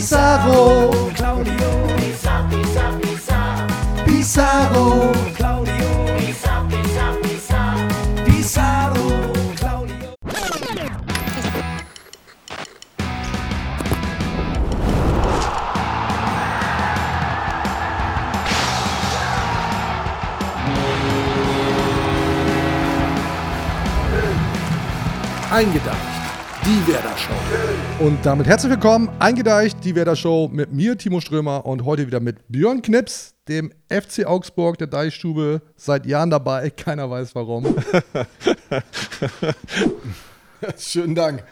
Pizarro, Claudio, Pisa, Pisa, Pisa, Pizarro. Claudio, Pisa, Pisa, Pisa, Pizarro, Claudio. Eingedeicht, die Werder Show. Und damit herzlich willkommen, Eingedeicht, die Werder Show mit mir, Timo Strömer und heute wieder mit Björn Knips, dem FC Augsburg, der Deichstube, seit Jahren dabei, keiner weiß warum. Schönen Dank.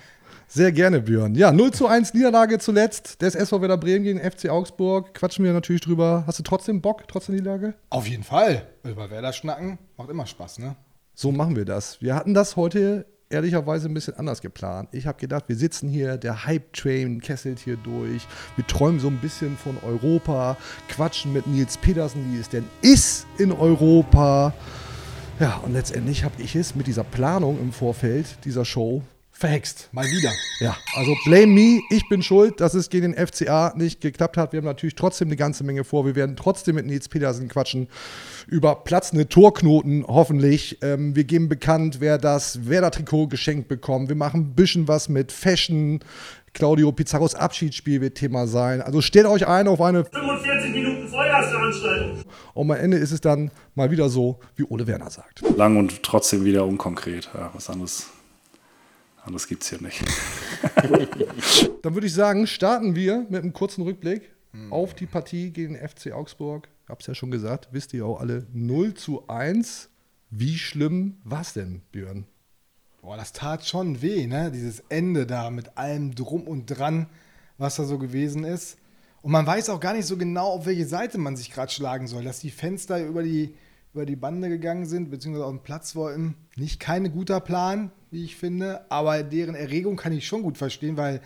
Sehr gerne, Björn. Ja, 0 zu 1 Niederlage zuletzt des SV Werder Bremen gegen FC Augsburg. Quatschen wir natürlich drüber. Hast du trotzdem Bock, trotz der Niederlage? Auf jeden Fall. Über Werder schnacken macht immer Spaß, ne? So machen wir das. Wir hatten das heute ehrlicherweise ein bisschen anders geplant. Ich habe gedacht, wir sitzen hier, der Hype-Train kesselt hier durch. Wir träumen so ein bisschen von Europa, quatschen mit Nils Petersen, wie es denn ist in Europa. Ja, und letztendlich habe ich es mit dieser Planung im Vorfeld dieser Show verhext. Mal wieder. Ja, also blame me, ich bin schuld, dass es gegen den FCA nicht geklappt hat. Wir haben natürlich trotzdem eine ganze Menge vor. Wir werden trotzdem mit Nils Petersen quatschen über platzende Torknoten, hoffentlich. Ähm, wir geben bekannt, wer das Werder-Trikot geschenkt bekommt. Wir machen ein bisschen was mit Fashion. Claudio Pizarros Abschiedsspiel wird Thema sein. Also stellt euch ein auf eine 45 Minuten Vollgasveranstaltung. und am Ende ist es dann mal wieder so, wie Ole Werner sagt. lang und trotzdem wieder unkonkret. Ja, was anderes, anderes gibt es hier nicht. Dann würde ich sagen, starten wir mit einem kurzen Rückblick auf die Partie gegen den FC Augsburg. Hab's ja schon gesagt, wisst ihr auch alle 0 zu 1. Wie schlimm war's denn, Björn? Boah, das tat schon weh, ne? Dieses Ende da mit allem drum und dran, was da so gewesen ist. Und man weiß auch gar nicht so genau, auf welche Seite man sich gerade schlagen soll. Dass die Fenster über die, über die Bande gegangen sind, beziehungsweise auf den Platz wollten. Nicht kein guter Plan, wie ich finde. Aber deren Erregung kann ich schon gut verstehen, weil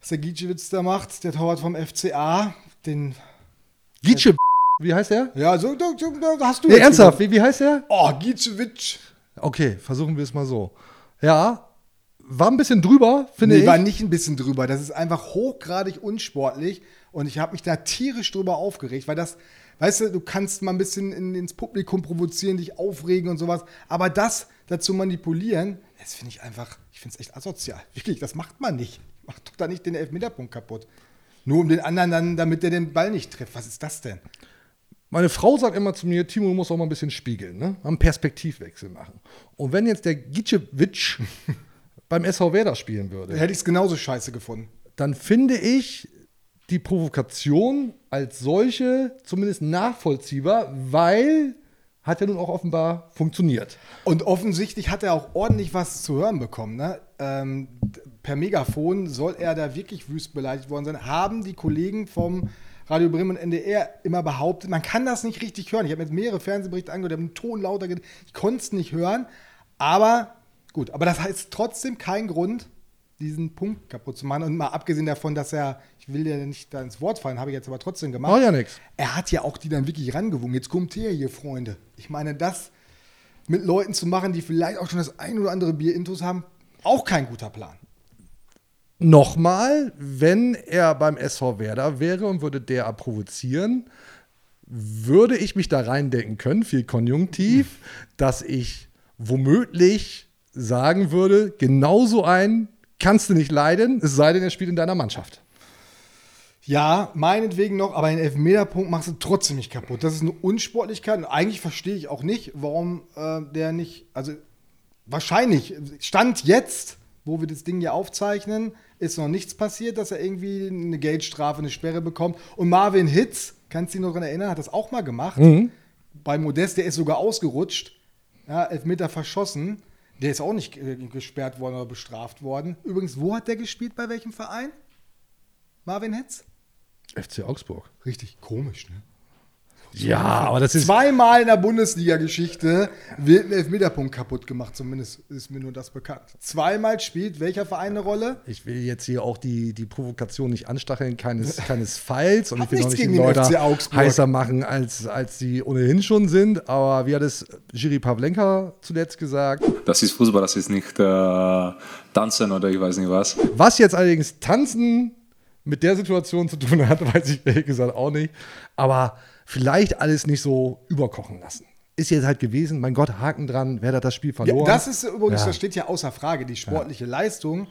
was der Gietschewitz da macht, der Torwart vom FCA, den. Gietsche, wie heißt er? Ja, so, so, so hast du Nee, ernsthaft, wie, wie heißt er? Oh, Gietschewitsch. Okay, versuchen wir es mal so. Ja, war ein bisschen drüber, finde Nee, ich. war nicht ein bisschen drüber. Das ist einfach hochgradig unsportlich und ich habe mich da tierisch drüber aufgeregt, weil das, weißt du, du kannst mal ein bisschen in, ins Publikum provozieren, dich aufregen und sowas, aber das dazu manipulieren, das finde ich einfach, ich finde es echt asozial. Wirklich, das macht man nicht. Macht doch da nicht den Elfmeterpunkt kaputt. Nur um den anderen dann, damit der den Ball nicht trifft. Was ist das denn? Meine Frau sagt immer zu mir, Timo, du musst auch mal ein bisschen spiegeln, ne? Mal einen Perspektivwechsel machen. Und wenn jetzt der Gietschewitsch beim SV Werder spielen würde, Hätte ich es genauso scheiße gefunden. dann finde ich die Provokation als solche zumindest nachvollziehbar, weil hat ja nun auch offenbar funktioniert. Und offensichtlich hat er auch ordentlich was zu hören bekommen. Ne? Ähm, per Megafon soll er da wirklich wüst beleidigt worden sein. Haben die Kollegen vom Radio Bremen und NDR immer behauptet, man kann das nicht richtig hören. Ich habe mir jetzt mehrere Fernsehberichte angehört, haben den Ton lauter ge- Ich konnte es nicht hören. Aber gut, aber das heißt trotzdem kein Grund, diesen Punkt kaputt zu machen. Und mal abgesehen davon, dass er, ich will ja nicht da ins Wort fallen, habe ich jetzt aber trotzdem gemacht. Macht ja nichts. Er hat ja auch die dann wirklich rangewungen. Jetzt kommt her hier, Freunde. Ich meine, das mit Leuten zu machen, die vielleicht auch schon das ein oder andere Bier intus haben, auch kein guter Plan. Nochmal, wenn er beim SV Werder wäre und würde der provozieren, würde ich mich da reindenken können, viel Konjunktiv, dass ich womöglich sagen würde, genauso ein kannst du nicht leiden, es sei denn, er spielt in deiner Mannschaft. Ja, meinetwegen noch, aber einen Elfmeterpunkt machst du trotzdem nicht kaputt. Das ist eine Unsportlichkeit und eigentlich verstehe ich auch nicht, warum äh, der nicht, also wahrscheinlich, Stand jetzt, wo wir das Ding hier aufzeichnen, ist noch nichts passiert, dass er irgendwie eine Geldstrafe, eine Sperre bekommt. Und Marvin Hitz, kannst du dich noch daran erinnern, hat das auch mal gemacht. Bei Modest, der ist sogar ausgerutscht, ja, Elfmeter verschossen. Der ist auch nicht äh, gesperrt worden oder bestraft worden. Übrigens, wo hat der gespielt, bei welchem Verein? Marvin Hitz? FC Augsburg. Richtig komisch, ne? Ja, aber das ist. Zweimal in der Bundesliga-Geschichte wird ein Elfmeterpunkt kaputt gemacht, zumindest ist mir nur das bekannt. Zweimal spielt welcher Verein eine Rolle? Ich will jetzt hier auch die, die Provokation nicht anstacheln, keines, keines Falls. Und Hab ich will auch nichts nicht die Leute heißer machen, als, als sie ohnehin schon sind. Aber wie hat es Jiri Pavlenka zuletzt gesagt? Das ist Fußball, das ist nicht äh, Tanzen oder ich weiß nicht was. Was jetzt allerdings Tanzen mit der Situation zu tun hat, weiß ich ehrlich gesagt auch nicht. Aber vielleicht alles nicht so überkochen lassen. Ist jetzt halt gewesen, mein Gott, Haken dran, wer hat das Spiel Ja, verloren? das ist übrigens, Ja. das steht ja außer Frage. Die sportliche Leistung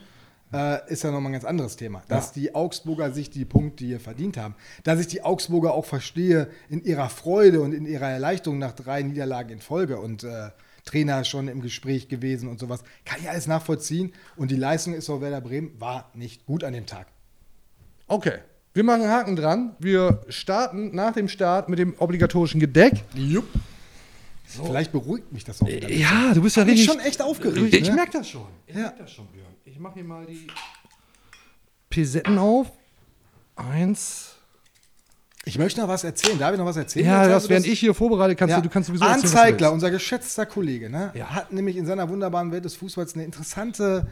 äh, ist ja nochmal ein ganz anderes Thema. Dass die Augsburger sich die Punkte hier verdient haben. Dass ich die Augsburger auch verstehe in ihrer Freude und in ihrer Erleichterung nach drei Niederlagen in Folge und äh, Trainer schon im Gespräch gewesen und sowas. Kann ich alles nachvollziehen. Und die Leistung ist auch Werder Bremen war nicht gut an dem Tag. Okay, wir machen Haken dran. Wir starten nach dem Start mit dem obligatorischen Gedeck. Jupp. Vielleicht beruhigt mich das auch wieder. Ja, du bist ja bin richtig. schon echt aufgeregt, Ich ne? merke das schon. Ich Ja. merke das schon, Björn. Ich mache hier mal die Pisetten auf. Eins. Ich möchte noch was erzählen. Darf ich noch was erzählen? Ja, das während ich hier vorbereite, kannst du, du kannst sowieso Anzeigler, unser geschätzter Kollege, ne, Ja. hat nämlich in seiner wunderbaren Welt des Fußballs eine interessante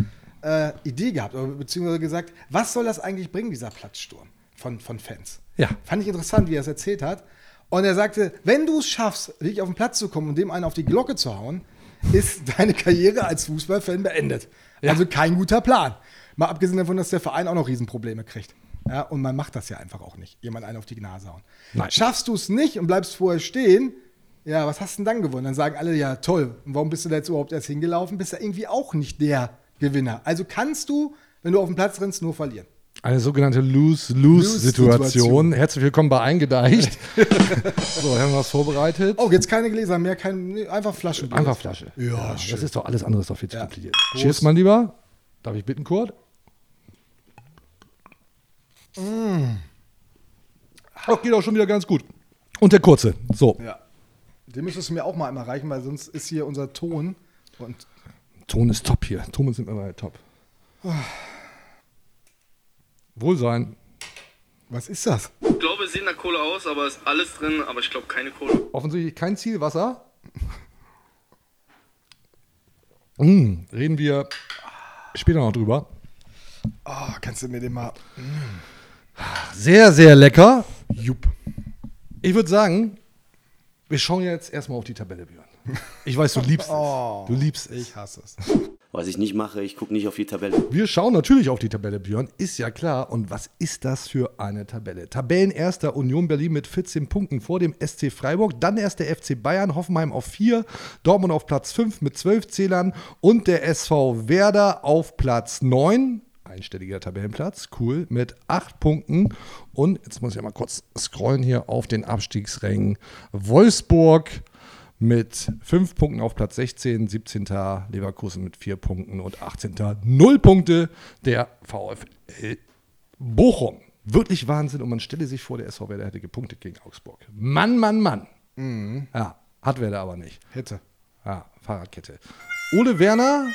äh, Idee gehabt, oder beziehungsweise gesagt, was soll das eigentlich bringen, dieser Platzsturm von, von Fans? Ja. Fand ich interessant, wie er es erzählt hat. Und er sagte, wenn du es schaffst, wirklich auf den Platz zu kommen und dem einen auf die Glocke zu hauen, ist deine Karriere als Fußballfan beendet. Ja. Also kein guter Plan. Mal abgesehen davon, dass der Verein auch noch Riesenprobleme kriegt. Ja, und man macht das ja einfach auch nicht, jemand einen auf die Nase hauen. Nein. Schaffst du es nicht und bleibst vorher stehen, ja, was hast du denn dann gewonnen? Dann sagen alle, ja, toll, und warum bist du da jetzt überhaupt erst hingelaufen? Bist ja irgendwie auch nicht der Gewinner. Also kannst du, wenn du auf den Platz rennst, nur verlieren. Eine sogenannte Lose-Lose-Situation. Lose-Situation. Herzlich willkommen bei Eingedeicht. so, haben wir was vorbereitet. Oh, jetzt keine Gläser mehr, kein, einfach Flaschen. Einfach Flasche. Ja, das schön. ist doch alles andere, ist doch viel zu Ja. kompliziert. Cheers, mein Lieber. Darf ich bitten, Kurt? Mm. Ach, geht auch schon wieder ganz gut. Und der kurze. So, Ja. Den müsstest du mir auch mal einmal reichen, weil sonst ist hier unser Ton. Und Ton ist top hier. Ton sind immer top. Wohlsein. was ist das? Ich glaube, es sieht nach Kohle aus, aber ist alles drin, aber ich glaube keine Kohle. Offensichtlich kein Zielwasser. Mm, reden wir später noch drüber. Oh, kannst du mir den mal. Sehr, sehr lecker. Jupp. Ich würde sagen, wir schauen jetzt erstmal auf die Tabelle, Björn. Ich weiß, du liebst es. Oh. Du liebst es. Ich hasse es. Was ich nicht mache, ich gucke nicht auf die Tabelle. Wir schauen natürlich auf die Tabelle, Björn. Ist ja klar. Und was ist das für eine Tabelle? Tabellenerster Union Berlin mit 14 Punkten vor dem SC Freiburg. Dann erst der FC Bayern, Hoffenheim auf 4, Dortmund auf Platz 5 mit 12 Zählern und der SV Werder auf Platz 9. Einstelliger Tabellenplatz, cool, mit 8 Punkten. Und jetzt muss ich mal kurz scrollen hier auf den Abstiegsrängen. Wolfsburg mit 5 Punkten auf Platz 16, 17. Leverkusen mit 4 Punkten und 18. 0 Punkte der VfL Bochum. Wirklich Wahnsinn und man stelle sich vor, der SV Werder hätte gepunktet gegen Augsburg. Mann, Mann, Mann. Ja, hat Werder aber nicht. Hätte. Ja, Fahrradkette. Ole Werner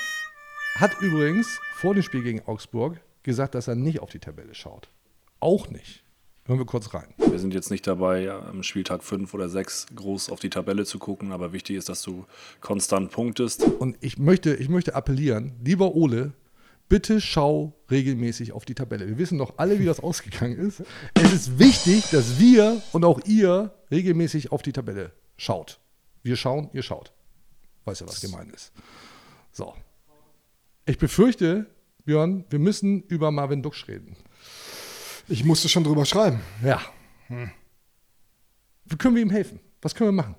hat übrigens vor dem Spiel gegen Augsburg gesagt, dass er nicht auf die Tabelle schaut. Auch nicht. Hören wir kurz rein. Wir sind jetzt nicht dabei, am Spieltag 5 oder 6 groß auf die Tabelle zu gucken, aber wichtig ist, dass du konstant punktest. Und ich möchte, ich möchte appellieren, lieber Ole, bitte schau regelmäßig auf die Tabelle. Wir wissen doch alle, wie das ausgegangen ist. Es ist wichtig, dass wir und auch ihr regelmäßig auf die Tabelle schaut. Wir schauen, ihr schaut. Weißt ja, was gemeint ist. So. Ich befürchte, Björn, wir müssen über Marvin Duksch reden. Ich musste schon drüber schreiben. Ja. Wie können wir ihm helfen? Was können wir machen?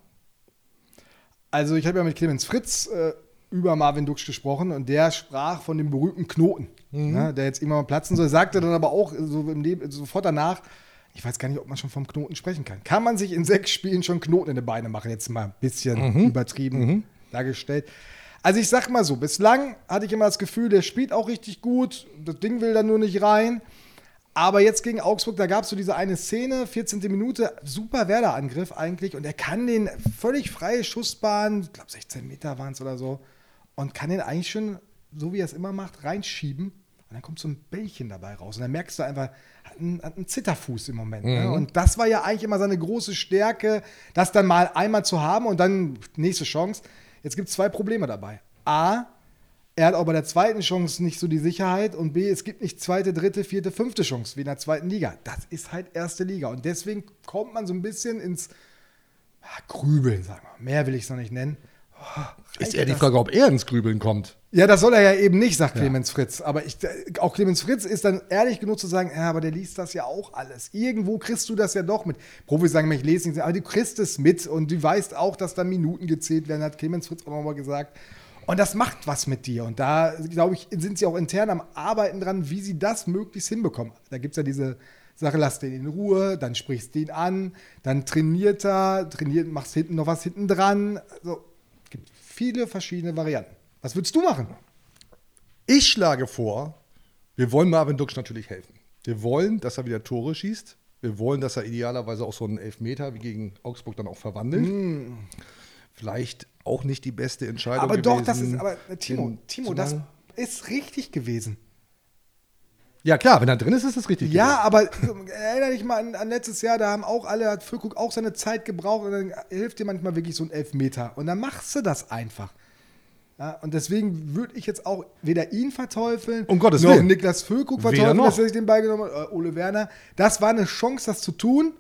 Also, ich habe ja mit Clemens Fritz äh, über Marvin Duksch gesprochen und der sprach von dem berühmten Knoten, ne, der jetzt immer mal platzen soll. Sagte dann aber auch so Leben, sofort danach, ich weiß gar nicht, ob man schon vom Knoten sprechen kann. Kann man sich in sechs Spielen schon Knoten in die Beine machen? Jetzt mal ein bisschen übertrieben dargestellt. Also ich sag mal so, bislang hatte ich immer das Gefühl, der spielt auch richtig gut, das Ding will dann nur nicht rein. Aber jetzt gegen Augsburg, da gab es so diese eine Szene, 14. Minute, super Werder-Angriff eigentlich. Und er kann den völlig freie Schussbahn, ich glaube 16 Meter waren es oder so, und kann den eigentlich schon, so wie er es immer macht, reinschieben. Und dann kommt so ein Bällchen dabei raus. Und dann merkst du einfach, hat einen, hat einen Zitterfuß im Moment. Ne? Und das war ja eigentlich immer seine große Stärke, das dann mal einmal zu haben und dann nächste Chance. Jetzt gibt es zwei Probleme dabei. A, er hat auch bei der zweiten Chance nicht so die Sicherheit und B, es gibt nicht zweite, dritte, vierte, fünfte Chance wie in der zweiten Liga. Das ist halt erste Liga und deswegen kommt man so ein bisschen ins ah, Grübeln, sagen wir. Mehr will ich es noch nicht nennen. Oh, Ist eher die Frage, ob er ins Grübeln kommt. Ja, das soll er ja eben nicht, sagt Clemens Fritz. Aber ich, äh, auch Clemens Fritz ist dann ehrlich genug zu sagen, ja, aber der liest das ja auch alles. Irgendwo kriegst du das ja doch mit. Profis sagen immer, ich lese nicht, aber du kriegst es mit und du weißt auch, dass da Minuten gezählt werden, hat Clemens Fritz auch nochmal gesagt. Und das macht was mit dir. Und da, glaube ich, sind sie auch intern am Arbeiten dran, wie sie das möglichst hinbekommen. Da gibt es ja diese Sache, lass den in Ruhe, dann sprichst du ihn an, dann trainiert er, trainiert, machst hinten noch was hinten dran. Also, gibt viele verschiedene Varianten. Was würdest du machen? Ich schlage vor, wir wollen Marvin Duksch natürlich helfen. Wir wollen, dass er wieder Tore schießt. Wir wollen, dass er idealerweise auch so einen Elfmeter wie gegen Augsburg dann auch verwandelt. Vielleicht auch nicht die beste Entscheidung. Aber doch, das gewesen, ist, aber äh, Timo, Timo, das ist richtig gewesen. Ja, klar, wenn er drin ist, ist es richtig. Ja, aber ähm, erinnere dich mal an, an letztes Jahr, da haben auch alle, hat Füllkrug auch seine Zeit gebraucht und dann hilft dir manchmal wirklich so ein Elfmeter. Und dann machst du das einfach. Ja, und deswegen würde ich jetzt auch weder ihn verteufeln, Um Gottes noch Willen. Niklas Füllkrug verteufeln, noch. dass er sich den Ball genommen hat, oder Ole Werner. Das war eine Chance, das zu tun.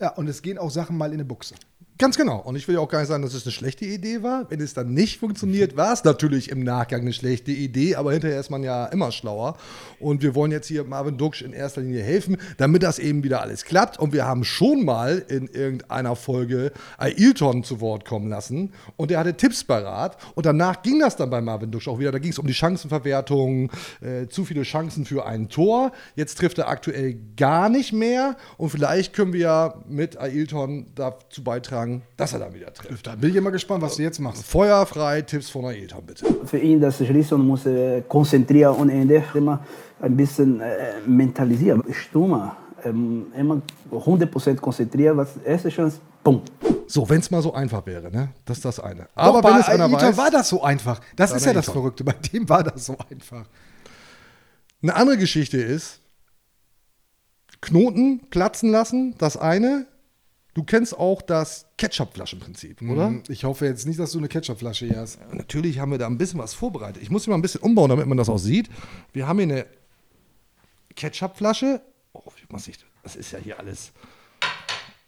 Ja, und es gehen auch Sachen mal in eine Buchse. Ganz genau. Und ich will ja auch gar nicht sagen, dass es eine schlechte Idee war. Wenn es dann nicht funktioniert, war es natürlich im Nachgang eine schlechte Idee, aber hinterher ist man ja immer schlauer. Und wir wollen jetzt hier Marvin Duksch in erster Linie helfen, damit das eben wieder alles klappt. Und wir haben schon mal in irgendeiner Folge Ailton zu Wort kommen lassen und der hatte Tipps parat. Und danach ging das dann bei Marvin Duksch auch wieder. Da ging es um die Chancenverwertung, äh, zu viele Chancen für ein Tor. Jetzt trifft er aktuell gar nicht mehr. Und vielleicht können wir ja mit Ailton dazu beitragen, dass er dann wieder trifft. Da bin ich immer gespannt, was du jetzt machst. Feuerfrei Tipps von Ailton, bitte. Für ihn, das Schließen muss äh, konzentrieren und Ende immer ein bisschen äh, mentalisieren. Stürmer, ähm, immer 100% konzentrieren, was erste Chance, bumm. So, wenn es mal so einfach wäre, ne? Das ist das eine. Aber bei wenn es einer weiß, war das so einfach. Das ist ja das. Verrückte. Bei dem war das so einfach. Eine andere Geschichte ist, Knoten platzen lassen, das eine. Du kennst auch das Ketchupflaschenprinzip, oder? Ich hoffe jetzt nicht, dass du eine Ketchupflasche hier hast. Natürlich haben wir da ein bisschen was vorbereitet. Ich muss sie mal ein bisschen umbauen, damit man das auch sieht. Wir haben hier eine Ketchupflasche. Oh, wie man sieht, das ist ja hier alles.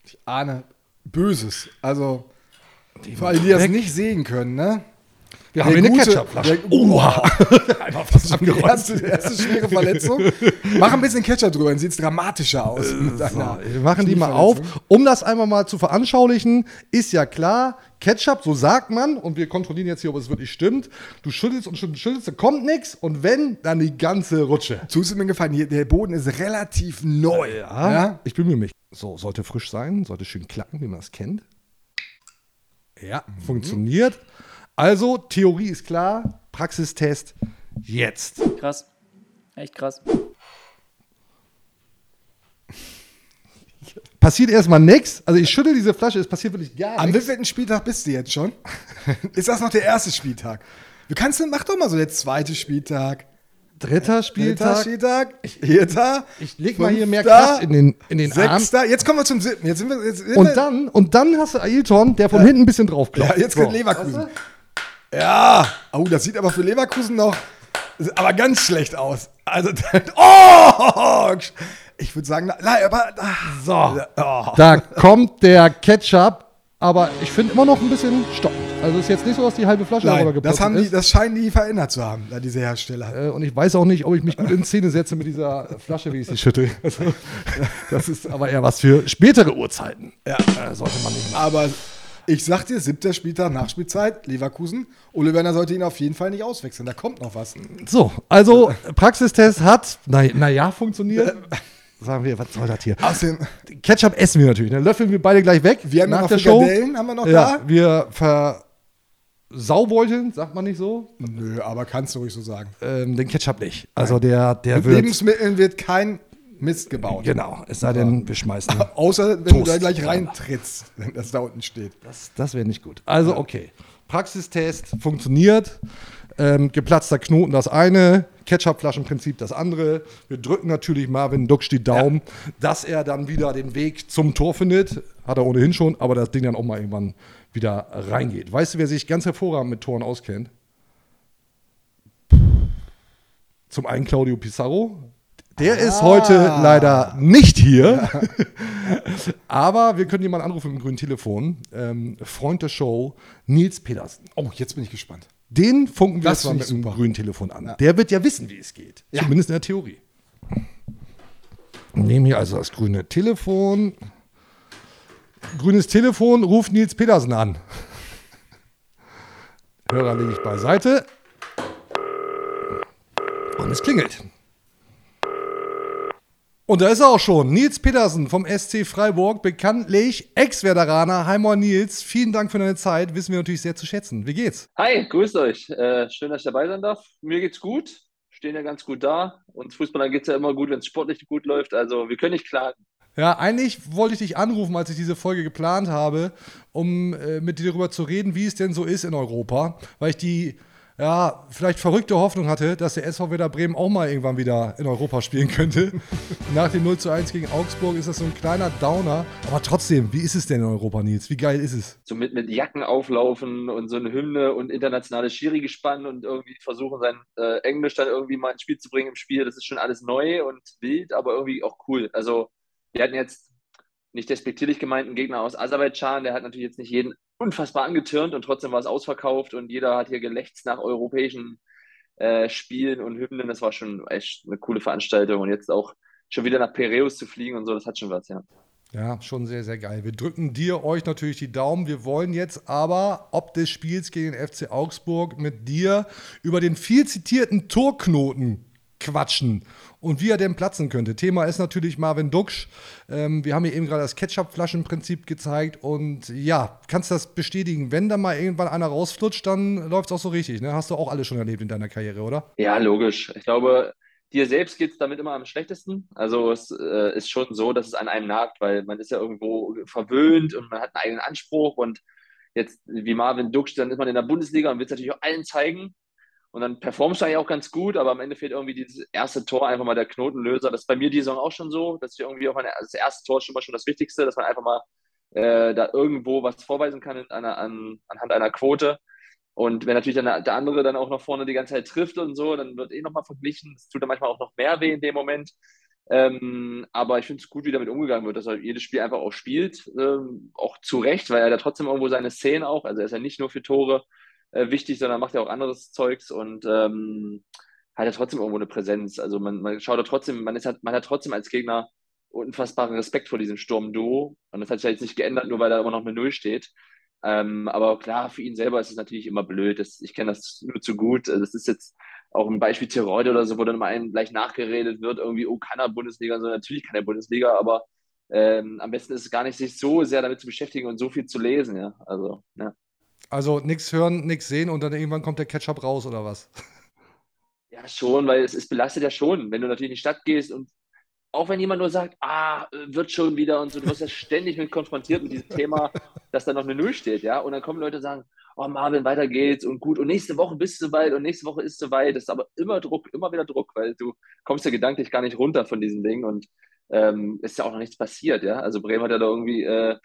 Ich ahne Böses. Also, für alle, die das nicht sehen können, ne? Wir haben hier eine Ketchupflasche. Oha! Einfach fast angerollt. erste, erste schwere Verletzung. Mach ein bisschen Ketchup drüber, dann sieht es dramatischer aus. mit So, wir machen die mal auf. Um das einmal mal zu veranschaulichen, ist ja klar, Ketchup, so sagt man, und wir kontrollieren jetzt hier, ob es wirklich stimmt. Du schüttelst und schüttelst, schüttelst, da kommt nichts und wenn, dann die ganze Rutsche. Tust du mir gefallen, hier, der Boden ist relativ neu. Ja? Ich bemühe mich. So, sollte frisch sein, sollte schön klacken, wie man das kennt. Ja, funktioniert. Also, Theorie ist klar, Praxistest jetzt. Krass. Echt krass. Passiert erstmal nichts. Also, ich schüttel diese Flasche, es passiert wirklich gar Am nichts. wievielten Spieltag bist du jetzt schon? ist das noch der erste Spieltag? Du kannst, mach doch mal so der zweite Spieltag. Dritter Dritter Spieltag. Spieltag, vierter, Ich leg mal hier mehr Kraft in den, in den Arm. Sechster, jetzt kommen wir zum siebten. Jetzt sind wir, jetzt sind Und wir, dann, und dann hast du Ailton, der von hinten ein bisschen draufklopft. Ja, jetzt kommt So. Leverkusen. Ja, oh, das sieht aber für Leverkusen noch aber ganz schlecht aus. Also, oh, ich würde sagen, na, aber, So, oh. da kommt der Ketchup, aber ich finde immer noch ein bisschen stockend. Also ist jetzt nicht so, dass die halbe Flasche darüber Nein, geplatzt das, haben die, ist. das scheinen die verändert zu haben, da diese Hersteller. Äh, Und ich weiß auch nicht, ob ich mich gut in Szene setze mit dieser Flasche, wie ich sie schüttel. Also, das ist aber eher was für spätere Uhrzeiten. Ja. Äh, sollte man nicht machen. Aber ich sag dir, siebter Spieltag, Nachspielzeit, Leverkusen. Ole Werner sollte ihn auf jeden Fall nicht auswechseln. Da kommt noch was. So, also Praxistest hat, naja, na ja, funktioniert. Sagen wir, was soll das hier? Außerdem, Ketchup essen wir natürlich. Dann löffeln wir beide gleich weg. wir haben nach noch der Show. Haben wir noch Ja, da? wir versaubeuteln, sagt man nicht so. Nö, aber kannst du ruhig so sagen. Ähm, den Ketchup nicht. Also der, der Mit wird. Lebensmitteln wird kein Mist gebaut. Genau, es sei denn, wir schmeißen. Außer wenn du Toast. da gleich reintrittst, wenn das da unten steht. Das, das wäre nicht gut. Also, okay. Praxistest funktioniert. Ähm, geplatzter Knoten das eine, Ketchupflaschenprinzip das andere. Wir drücken natürlich Marvin Ducksch die Daumen, dass er dann wieder den Weg zum Tor findet. Hat er ohnehin schon, aber das Ding dann auch mal irgendwann wieder reingeht. Weißt du, wer sich ganz hervorragend mit Toren auskennt? Zum einen Claudio Pizarro. Der ist heute leider nicht hier. Aber wir können jemanden anrufen mit dem grünen Telefon. Ähm, Freund der Show, Nils Petersen. Oh, jetzt bin ich gespannt. Den funken wir Das jetzt mal mit dem grünen Telefon an. Ja. Der wird ja wissen, wie es geht. Ja. Zumindest in der Theorie. Nehmen hier also das grüne Telefon. Grünes Telefon, ruft Nils Petersen an. Hörer lege ich beiseite. Und es klingelt. Und da ist er auch schon. Nils Petersen vom SC Freiburg, bekanntlich Ex-Werderaner. Hi, moin Nils. Vielen Dank für deine Zeit. Wissen wir natürlich sehr zu schätzen. Wie geht's? Hi, grüßt euch. Äh, schön, dass ich dabei sein darf. Mir geht's gut. Stehen ja ganz gut da. Uns Fußballern geht's ja immer gut, wenn es sportlich gut läuft. Also wir können nicht klagen. Ja, eigentlich wollte ich dich anrufen, als ich diese Folge geplant habe, um äh, mit dir darüber zu reden, wie es denn so ist in Europa, weil ich die ja, vielleicht verrückte Hoffnung hatte, dass der SV Werder Bremen auch mal irgendwann wieder in Europa spielen könnte. Nach dem 0 zu 1 gegen Augsburg ist das so ein kleiner Downer. Aber trotzdem, wie ist es denn in Europa, Nils? Wie geil ist es? So mit, mit Jacken auflaufen und so eine Hymne und internationales Schiri-Gespann und irgendwie versuchen, sein äh, Englisch dann irgendwie mal ins Spiel zu bringen im Spiel. Das ist schon alles neu und wild, aber irgendwie auch cool. Also wir hatten jetzt nicht despektierlich gemeint, einen Gegner aus Aserbaidschan, der hat natürlich jetzt nicht jeden unfassbar angetürnt und trotzdem war es ausverkauft und jeder hat hier gelächzt nach europäischen äh, Spielen und Hymnen. Das war schon echt eine coole Veranstaltung und jetzt auch schon wieder nach Piräus zu fliegen und so, das hat schon was, ja. Ja, schon sehr, sehr geil. Wir drücken dir, euch natürlich die Daumen. Wir wollen jetzt aber ob des Spiels gegen den FC Augsburg mit dir über den viel zitierten Torknoten quatschen und wie er denn platzen könnte. Thema ist natürlich Marvin Duksch. Ähm, wir haben hier eben gerade das Ketchup-Flaschenprinzip gezeigt und ja, kannst das bestätigen, wenn da mal irgendwann einer rausflutscht, dann läuft es auch so richtig. Ne? Hast du auch alles schon erlebt in deiner Karriere, oder? Ja, logisch. Ich glaube, dir selbst geht es damit immer am schlechtesten. Also es äh, ist schon so, dass es an einem nagt, weil man ist ja irgendwo verwöhnt und man hat einen eigenen Anspruch und jetzt wie Marvin Duksch, dann ist man in der Bundesliga und will es natürlich auch allen zeigen. Und dann performst du eigentlich auch ganz gut, aber am Ende fehlt irgendwie dieses erste Tor einfach mal der Knotenlöser. Das ist bei mir die Saison auch schon so, dass wir irgendwie auch das erste Tor schon mal schon das Wichtigste, dass man einfach mal äh, da irgendwo was vorweisen kann in einer, an, anhand einer Quote. Und wenn natürlich dann der andere dann auch noch vorne die ganze Zeit trifft und so, dann wird eh nochmal verglichen. Das tut dann manchmal auch noch mehr weh in dem Moment. Ähm, aber ich finde es gut, wie damit umgegangen wird, dass er jedes Spiel einfach auch spielt. Ähm, auch zu Recht, weil er da trotzdem irgendwo seine Szenen auch, also er ist ja nicht nur für Tore äh, wichtig, sondern macht ja auch anderes Zeugs und ähm, hat ja trotzdem irgendwo eine Präsenz. Also man, man schaut da trotzdem, man, ist halt, man hat trotzdem als Gegner unfassbaren Respekt vor diesem Sturm-Duo. Und das hat sich ja jetzt nicht geändert, nur weil da immer noch eine Null steht. Ähm, aber klar, für ihn selber ist es natürlich immer blöd. Das, ich kenne das nur zu gut. Das ist jetzt auch ein Beispiel Tirol oder so, wo dann mal einem gleich nachgeredet wird, irgendwie, oh, kann er Bundesliga? Und so, natürlich kann er Bundesliga, aber ähm, am besten ist es gar nicht, sich so sehr damit zu beschäftigen und so viel zu lesen, ja. Also, ja. Also nichts hören, nichts sehen und dann irgendwann kommt der Ketchup raus oder was? Ja, schon, weil es, es belastet ja schon, wenn du natürlich in die Stadt gehst und auch wenn jemand nur sagt, ah, wird schon wieder und so, du wirst ja ständig mit konfrontiert mit diesem Thema, dass da noch eine Null steht, ja. Und dann kommen Leute und sagen, oh Marvin, weiter geht's und gut und nächste Woche bist du weit und nächste Woche ist du weit. Das ist aber immer Druck, immer wieder Druck, weil du kommst ja gedanklich gar nicht runter von diesem Ding und ähm, ist ja auch noch nichts passiert, ja. Also Bremen hat ja da irgendwie äh,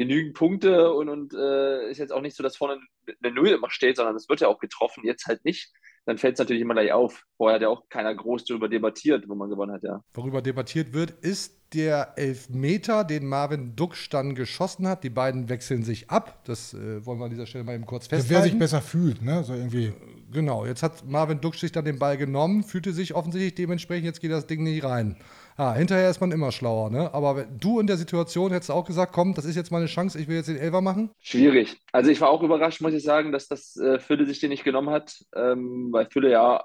genügend Punkte und, und äh, ist jetzt auch nicht so, dass vorne eine Null immer steht, sondern es wird ja auch getroffen, jetzt halt nicht. Dann fällt es natürlich immer gleich auf. Vorher hat ja auch keiner groß darüber debattiert, wo man gewonnen hat, ja. Worüber debattiert wird, ist der Elfmeter, den Marvin Duksch dann geschossen hat. Die beiden wechseln sich ab. Das äh, wollen wir an dieser Stelle mal eben kurz Wer festhalten. sich besser fühlt, ne? So irgendwie. Genau, jetzt hat Marvin Duksch sich dann den Ball genommen, fühlte sich offensichtlich dementsprechend, jetzt geht das Ding nicht rein. Ah, hinterher ist man immer schlauer, ne? Aber du in der Situation hättest auch gesagt, komm, das ist jetzt meine Chance, ich will jetzt den Elfer machen. Schwierig. Also ich war auch überrascht, muss ich sagen, dass das äh, Fülle sich den nicht genommen hat, ähm, weil Fülle ja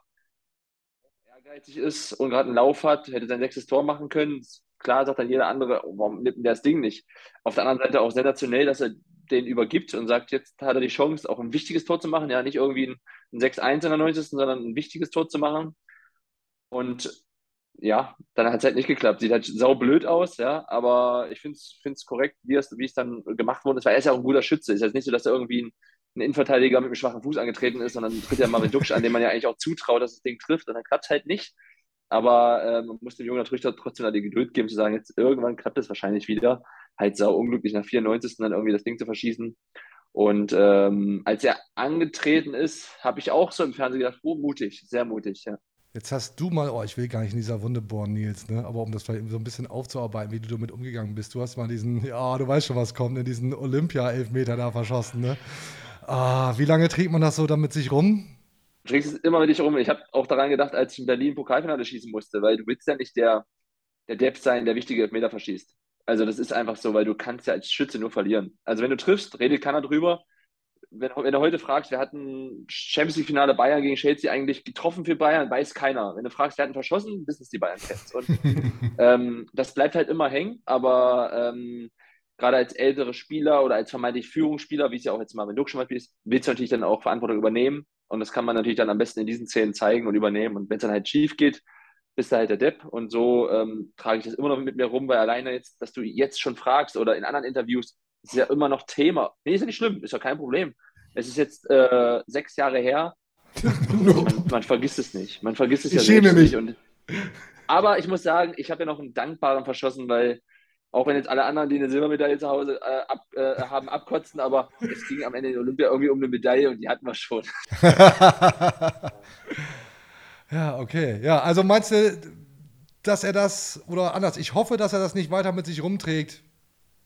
ehrgeizig ist und gerade einen Lauf hat, hätte sein sechstes Tor machen können. Klar sagt dann jeder andere, oh, warum nimmt der das Ding nicht? Auf der anderen Seite auch sensationell, dass er den übergibt und sagt, jetzt hat er die Chance, auch ein wichtiges Tor zu machen. Ja, nicht irgendwie ein, ein 6-1 in der 90., sondern ein wichtiges Tor zu machen. Und ja, dann hat es halt nicht geklappt. Sieht halt saublöd aus, ja, aber ich finde es korrekt, wie es, wie dann gemacht wurde. Es war er ist ja auch ein guter Schütze. Ist jetzt nicht so, dass er irgendwie ein, ein Innenverteidiger mit einem schwachen Fuß angetreten ist, sondern tritt ja Marvin Duksch an, dem man ja eigentlich auch zutraut, dass das Ding trifft und dann klappt es halt nicht. Aber äh, man muss dem Jungen natürlich trotzdem die Geduld geben, zu sagen, jetzt irgendwann klappt es wahrscheinlich wieder. Halt sau unglücklich nach 94. dann irgendwie das Ding zu verschießen. Und ähm, als er angetreten ist, habe ich auch so im Fernsehen gedacht, oh, mutig, sehr mutig, ja. Jetzt hast du mal, oh, ich will gar nicht in dieser Wunde bohren, Nils, ne? aber um das vielleicht so ein bisschen aufzuarbeiten, wie du damit umgegangen bist. Du hast mal diesen, ja, du weißt schon, was kommt, ne? diesen Olympia-Elfmeter da verschossen. Ne? Ah, wie lange trägt man das so damit sich rum? Du trägst es immer mit dich rum. Ich habe auch daran gedacht, als ich in Berlin Pokalfinale schießen musste, weil du willst ja nicht der, der Depp sein, der wichtige Elfmeter verschießt. Also das ist einfach so, weil du kannst ja als Schütze nur verlieren. Also wenn du triffst, redet keiner drüber. Wenn, wenn du heute fragst, wir hatten Champions League Finale Bayern gegen Chelsea eigentlich getroffen für Bayern, weiß keiner. Wenn du fragst, wir hatten verschossen, wissen es die Bayern-Fans. Und ähm, das bleibt halt immer hängen, aber ähm, gerade als ältere Spieler oder als vermeintlich Führungsspieler, wie es ja auch jetzt Marvin Duck zum Beispiel ist, willst du natürlich dann auch Verantwortung übernehmen. Und das kann man natürlich dann am besten in diesen Szenen zeigen und übernehmen. Und wenn es dann halt schief geht, bist du halt der Depp. Und so ähm, trage ich das immer noch mit mir rum, weil alleine jetzt, dass du jetzt schon fragst oder in anderen Interviews, ist ja immer noch Thema. Nee, ist ja nicht schlimm, ist ja kein Problem. Es ist jetzt äh, sechs Jahre her. man, man vergisst es nicht. Man vergisst es Ich ja schäme mich. nicht. Und, aber ich muss sagen, ich habe ja noch einen dankbaren verschossen, weil auch wenn jetzt alle anderen, die eine Silbermedaille zu Hause äh, ab, äh, haben, abkotzen, aber es ging am Ende in Olympia irgendwie um eine Medaille und die hatten wir schon. Ja, okay. Ja, also meinst du, dass er das, oder anders, ich hoffe, dass er das nicht weiter mit sich rumträgt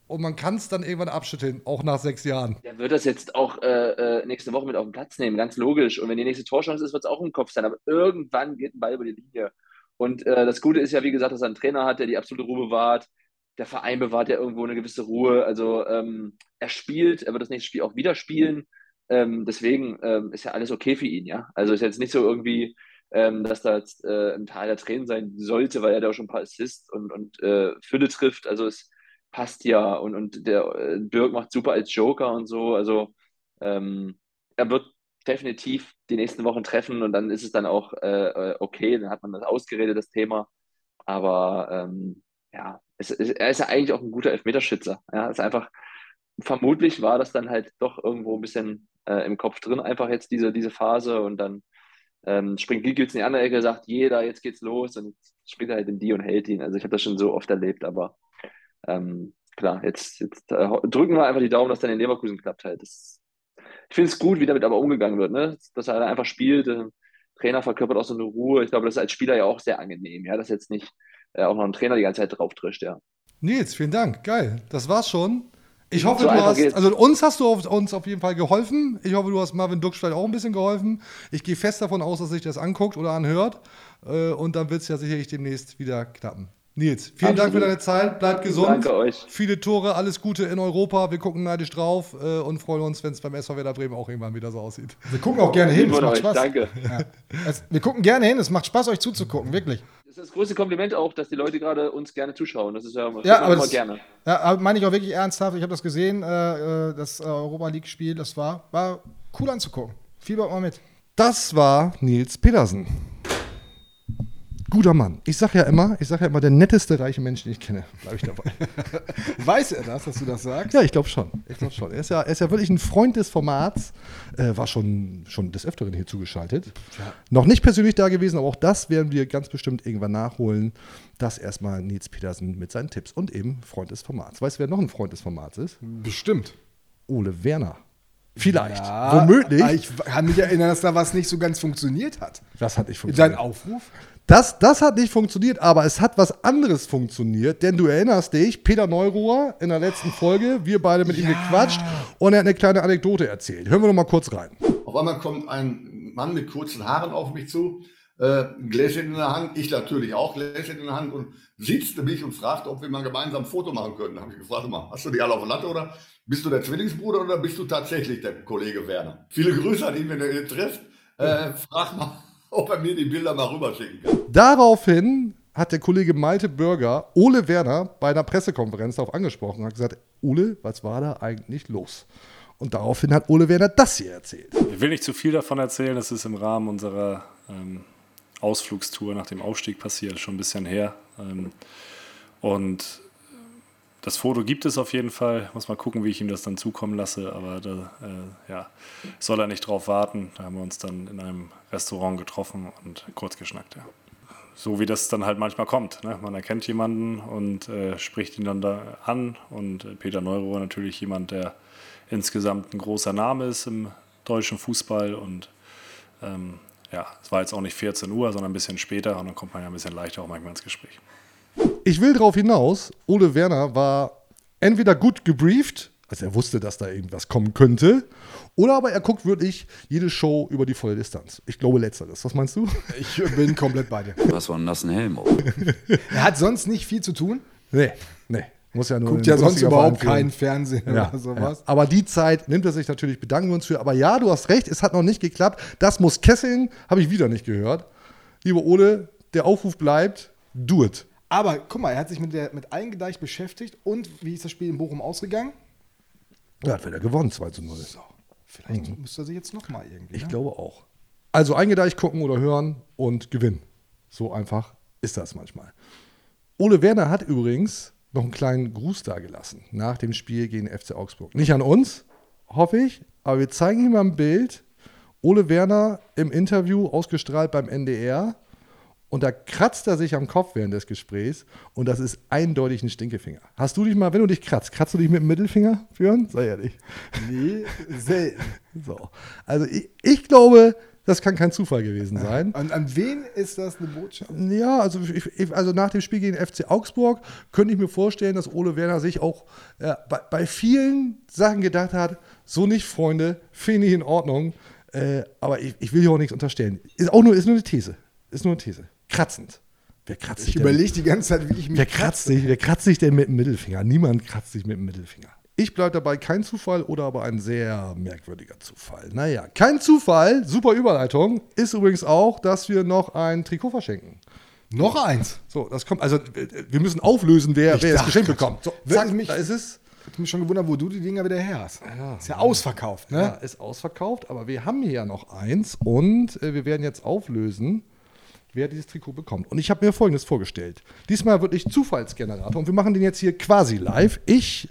und man kann es dann irgendwann abschütteln, auch nach sechs Jahren. Der wird das jetzt auch äh, äh, nächste Woche mit auf den Platz nehmen, ganz logisch. Und wenn die nächste Torchance ist, wird es auch im Kopf sein. Aber irgendwann geht ein Ball über die Linie. Und äh, das Gute ist ja, wie gesagt, dass er einen Trainer hat, der die absolute Ruhe bewahrt. Der Verein bewahrt ja irgendwo eine gewisse Ruhe. Also ähm, er spielt, er wird das nächste Spiel auch wieder spielen. Ähm, deswegen ähm, ist ja alles okay für ihn, ja. Also ist jetzt nicht so irgendwie, ähm, dass da jetzt äh, ein Teil der Tränen sein sollte, weil er da auch schon ein paar Assists und, und äh, Fülle trifft. Also es passt ja und, und der äh, Dirk macht super als Joker und so. Also ähm, er wird definitiv die nächsten Wochen treffen und dann ist es dann auch äh, äh, okay, dann hat man das ausgeredet, das Thema. Aber ähm, ja, es, es, er ist ja eigentlich auch ein guter Elfmeterschützer. Ja, es ist einfach, vermutlich war das dann halt doch irgendwo ein bisschen äh, im Kopf drin, einfach jetzt diese, diese Phase und dann ähm, springt Giegels in die andere Ecke, sagt jeder, jetzt geht's los und springt er halt in die und hält ihn. Also ich habe das schon so oft erlebt, aber ähm, klar, jetzt, jetzt äh, drücken wir einfach die Daumen, dass dann in Leverkusen klappt halt. Das, ich finde es gut, wie damit aber umgegangen wird, ne? dass er einfach spielt. Äh, Trainer verkörpert auch so eine Ruhe. Ich glaube, das ist als Spieler ja auch sehr angenehm, ja, dass jetzt nicht äh, auch noch ein Trainer die ganze Zeit drauf trischt, ja. Nils, vielen Dank. Geil. Das war's schon. Ich hoffe, So du hast, geht's. also uns hast du auf, uns auf jeden Fall geholfen. Ich hoffe, du hast Marvin vielleicht auch ein bisschen geholfen. Ich gehe fest davon aus, dass sich das anguckt oder anhört. Äh, Und dann wird es ja sicherlich demnächst wieder klappen. Nils, vielen Dank für Absolut. deine Zeit. Bleib gesund. Danke euch. Viele Tore, alles Gute in Europa. Wir gucken neidisch drauf äh, und freuen uns, wenn es beim SV Werder Bremen auch irgendwann wieder so aussieht. Wir gucken auch gerne hin, es macht euch, Spaß. danke. Ja. Es, wir gucken gerne hin, es macht Spaß, euch zuzugucken, wirklich. Das ist das größte Kompliment auch, dass die Leute gerade uns gerne zuschauen. Das ist ja, das Ja, aber das, gerne. Ja, aber meine ich auch wirklich ernsthaft. Ich habe das gesehen, äh, äh, das Europa League-Spiel, das war, war cool anzugucken. Fiebert mal mit. Das war Nils Pedersen. Guter Mann. Ich sag ja immer, ich sag ja immer, der netteste reiche Mensch, den ich kenne. Bleib ich dabei. Weiß er das, dass du das sagst? Ja, ich glaube schon. Ich glaube schon. Er ist, ja, er ist ja wirklich ein Freund des Formats. Äh, war schon, schon des Öfteren hier zugeschaltet. Noch nicht persönlich da gewesen, aber auch das werden wir ganz bestimmt irgendwann nachholen. Das erstmal Nils Petersen mit seinen Tipps und eben Freund des Formats. Weißt du, wer noch ein Freund des Formats ist? Bestimmt. Ole Werner. Vielleicht. Ja, Womöglich. Ich kann mich erinnern, dass da was nicht so ganz funktioniert hat. Das hat nicht funktioniert. seinem Aufruf? Das, das hat nicht funktioniert, aber es hat was anderes funktioniert, denn du erinnerst dich, Peter Neuruhr in der letzten Folge, wir beide mit ihm gequatscht und er hat eine kleine Anekdote erzählt. Hören wir noch mal kurz rein. Auf einmal kommt ein Mann mit kurzen Haaren auf mich zu, äh, ein Gläschen in der Hand, ich natürlich auch Gläschen in der Hand und siezte mich und fragte, ob wir mal gemeinsam ein Foto machen können. Da habe ich gefragt, mal, hast du die alle auf der Latte oder bist du der Zwillingsbruder oder bist du tatsächlich der Kollege Werner? Viele Grüße an ihn, wenn ihr ihn trifft. Äh, frag mal, ob er mir die Bilder mal rüberschicken kann. Daraufhin hat der Kollege Malte Bürger Ole Werner bei einer Pressekonferenz darauf angesprochen und hat gesagt, Ole, was war da eigentlich los? Und daraufhin hat Ole Werner das hier erzählt. Ich will nicht zu viel davon erzählen, das ist im Rahmen unserer ähm, Ausflugstour nach dem Aufstieg passiert, schon ein bisschen her. Ähm, und das Foto gibt es auf jeden Fall. Muss mal gucken, wie ich ihm das dann zukommen lasse. Aber da äh, ja, soll er nicht drauf warten. Da haben wir uns dann in einem Restaurant getroffen und kurz geschnackt. Ja. So wie das dann halt manchmal kommt. Ne? Man erkennt jemanden und äh, spricht ihn dann da an. Und äh, Peter Neurohr natürlich jemand, der insgesamt ein großer Name ist im deutschen Fußball und ähm, ja, es war jetzt auch nicht 14 Uhr, sondern ein bisschen später und dann kommt man ja ein bisschen leichter auch manchmal ins Gespräch. Ich will darauf hinaus, Ole Werner war entweder gut gebrieft, also er wusste, dass da irgendwas kommen könnte, oder aber er guckt wirklich jede Show über die volle Distanz. Ich glaube letzteres. Was meinst du? Ich bin komplett bei dir. Was war ein nassen Helm? auf? Er hat sonst nicht viel zu tun. Nee, nee. Muss ja nur Guckt ja sonst überhaupt keinen. Fernsehen Ja, oder sowas. ja. Aber die Zeit nimmt er sich natürlich, bedanken wir uns für. Aber ja, du hast recht, es hat noch nicht geklappt. Das muss kesseln, habe ich wieder nicht gehört. Lieber Ole, der Aufruf bleibt, do it. Aber guck mal, er hat sich mit, der, mit Eingedeich beschäftigt und wie ist das Spiel in Bochum ausgegangen? Er hat wieder gewonnen, 2 zu 0. Vielleicht müsste er sich jetzt nochmal irgendwie. Ich ne? glaube auch. Also eingedeich gucken oder hören und gewinnen. So einfach ist das manchmal. Ole Werner hat übrigens noch einen kleinen Gruß da gelassen nach dem Spiel gegen FC Augsburg. Nicht an uns, hoffe ich, aber wir zeigen ihm mal ein Bild. Ole Werner im Interview ausgestrahlt beim NDR und da kratzt er sich am Kopf während des Gesprächs und das ist eindeutig ein Stinkefinger. Hast du dich mal, wenn du dich kratzt, kratzt du dich mit dem Mittelfinger, Björn? Sei ehrlich. Nee, selten. So. Also ich, ich glaube, das kann kein Zufall gewesen sein. Und an wen ist das eine Botschaft? Ja, also, ich, also nach dem Spiel gegen FC Augsburg könnte ich mir vorstellen, dass Ole Werner sich auch äh, bei, bei vielen Sachen gedacht hat, so nicht, Freunde, finde ich in Ordnung. Äh, aber ich, ich will hier auch nichts unterstellen. Ist auch nur, ist nur eine These. Ist nur eine These. Kratzend. Wer kratzt Ich überlege die ganze Zeit, wie ich mich Wer kratzt, sich, wer kratzt sich denn mit dem Mittelfinger? Niemand kratzt sich mit dem Mittelfinger. Ich bleibe dabei, kein Zufall oder aber ein sehr merkwürdiger Zufall. Naja, kein Zufall, super Überleitung, ist übrigens auch, dass wir noch ein Trikot verschenken. Noch eins. So, das kommt, also äh, wir müssen auflösen, wer, wer das Geschenk bekommt. So, zack, mich- da ist es. Ich habe mich schon gewundert, wo du die Dinger wieder her hast. ist ja ausverkauft, ne? Ja, ist ausverkauft, aber wir haben hier ja noch eins und äh, wir werden jetzt auflösen, wer dieses Trikot bekommt. Und ich habe mir Folgendes vorgestellt. Diesmal wirklich Zufallsgenerator und wir machen den jetzt hier quasi live. Ich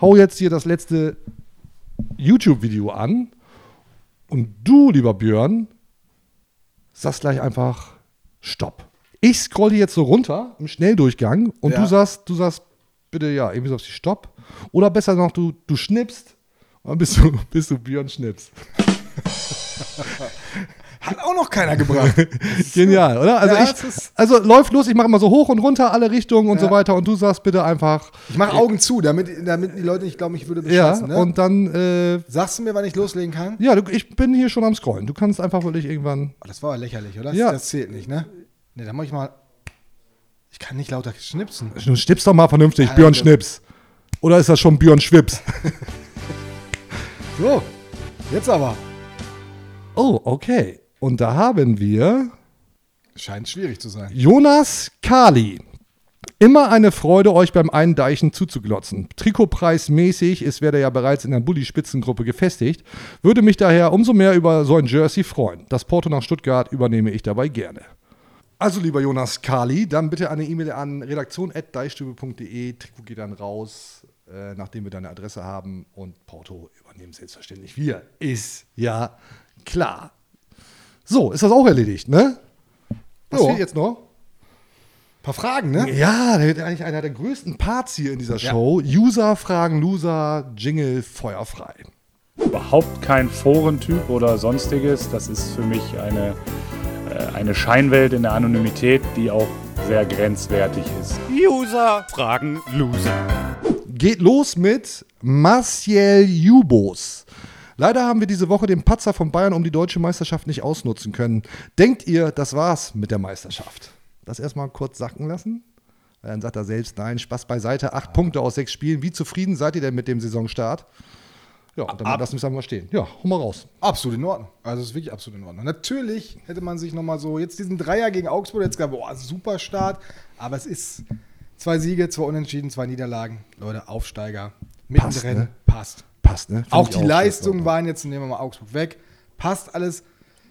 hau jetzt hier das letzte YouTube-Video an und du, lieber Björn, sagst gleich einfach Stopp. Ich scrolle jetzt so runter im Schnelldurchgang und Ja. du sagst, du sagst bitte ja, irgendwie auf die Stopp. Oder besser noch, du, du schnippst und dann bist du, bist du Björn Schnips. Hat auch noch keiner gebracht. Genial, oder? Also, Ja, ich, also läuft los, ich mache immer so hoch und runter, alle Richtungen und Ja. so weiter und du sagst bitte einfach. Ich mache Augen zu, damit, damit die Leute nicht glauben, ich würde Ja, beschissen. ne? und dann, äh, Sagst du mir, wann ich loslegen kann? ja, du, ich bin hier schon am Scrollen. Du kannst einfach wirklich irgendwann. Oh, das war lächerlich, oder? Ja. Das zählt nicht, ne? Ne, dann mach ich mal. Ich kann nicht lauter schnipsen. Du schnippst doch mal vernünftig, Ja, Björn Schnips. Oder ist das schon Björn Schwips? So, jetzt aber. oh, okay. Und da haben wir Scheint schwierig zu sein. Jonas Kali. Immer eine Freude, euch beim Eindeichen zuzuglotzen. Trikotpreismäßig, es werde ja bereits in der Bulli-Spitzengruppe gefestigt, würde mich daher umso mehr über so ein Jersey freuen. Das Porto nach Stuttgart übernehme ich dabei gerne. Also, lieber Jonas Kali, dann bitte eine E-Mail an redaktion.deichstube.de. Trikot geht dann raus, äh, nachdem wir deine Adresse haben. Und Porto übernehmen selbstverständlich wir. Ist ja klar. So, ist das auch erledigt, ne? Was Ja. fehlt jetzt noch? Paar Fragen, ne? Ja, eigentlich einer der größten Parts hier in dieser Show. User fragen Loser, Jingle feuerfrei. Überhaupt kein Forentyp oder sonstiges. Das ist für mich eine, äh, eine Scheinwelt in der Anonymität, die auch sehr grenzwertig ist. User fragen Loser. Geht los mit Martial Jubos. Leider haben wir diese Woche den Patzer von Bayern um die deutsche Meisterschaft nicht ausnutzen können. Denkt ihr, das war's mit der Meisterschaft? Das erstmal kurz sacken lassen. Dann sagt er selbst, nein, Spaß beiseite, acht Punkte aus sechs Spielen. Wie zufrieden seid ihr denn mit dem Saisonstart? Ja, dann Ab- lassen wir es einfach mal stehen. Ja, hau mal raus. Absolut in Ordnung. Also es ist wirklich absolut in Ordnung. Natürlich hätte man sich nochmal so, jetzt diesen Dreier gegen Augsburg, jetzt gesagt, boah, super Start. Aber es ist zwei Siege, zwei Unentschieden, zwei Niederlagen. Leute, Aufsteiger. Passt, Mittendrin. ne? Passt. Passt, ne? Auch die auch, Leistungen waren jetzt, nehmen wir mal Augsburg weg. Passt alles.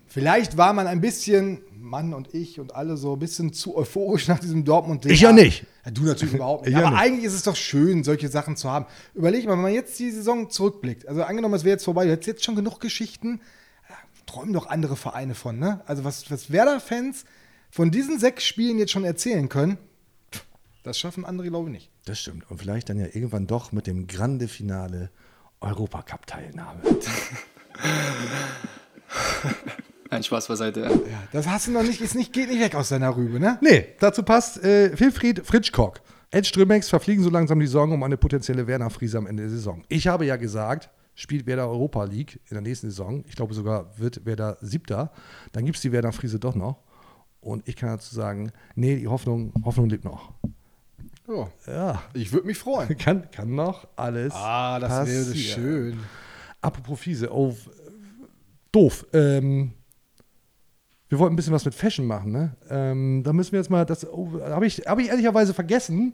Vielleicht war man ein bisschen, Mann und ich und alle so ein bisschen zu euphorisch nach diesem dortmund Ich ja nicht. Ja, du natürlich überhaupt nicht. Ich ja Aber nicht. eigentlich ist es doch schön, solche Sachen zu haben. Überleg mal, wenn man jetzt die Saison zurückblickt. Also angenommen, es wäre jetzt vorbei, du hättest jetzt schon genug Geschichten. Ja, Träumen doch andere Vereine von, ne? Also was, was Werder-Fans von diesen sechs Spielen jetzt schon erzählen können, das schaffen andere, glaube ich, nicht. Das stimmt. Und vielleicht dann ja irgendwann doch mit dem Grande-Finale Europacup-Teilnahme. Nein, Spaß beiseite. Ja, das hast du noch nicht, ist nicht, geht nicht weg aus deiner Rübe, ne? Nee, dazu passt äh, Wilfried Fritschkock. Ed Strömex verfliegen so langsam die Sorgen um eine potenzielle Werner Friese am Ende der Saison. Ich habe ja gesagt, spielt Werder Europa League in der nächsten Saison. Ich glaube sogar wird Werder Siebter. Dann gibt es die Werner Friese doch noch. Und ich kann dazu sagen, nee, die Hoffnung, Hoffnung lebt noch. Ja. Ja. Ich würde mich freuen. Kann, kann noch alles. Ah, das wäre passieren. schön. Apropos Fiese, oh, doof. Ähm, wir wollten ein bisschen was mit Fashion machen, ne? Ähm, da müssen wir jetzt mal, das oh, habe ich, hab ich ehrlicherweise vergessen.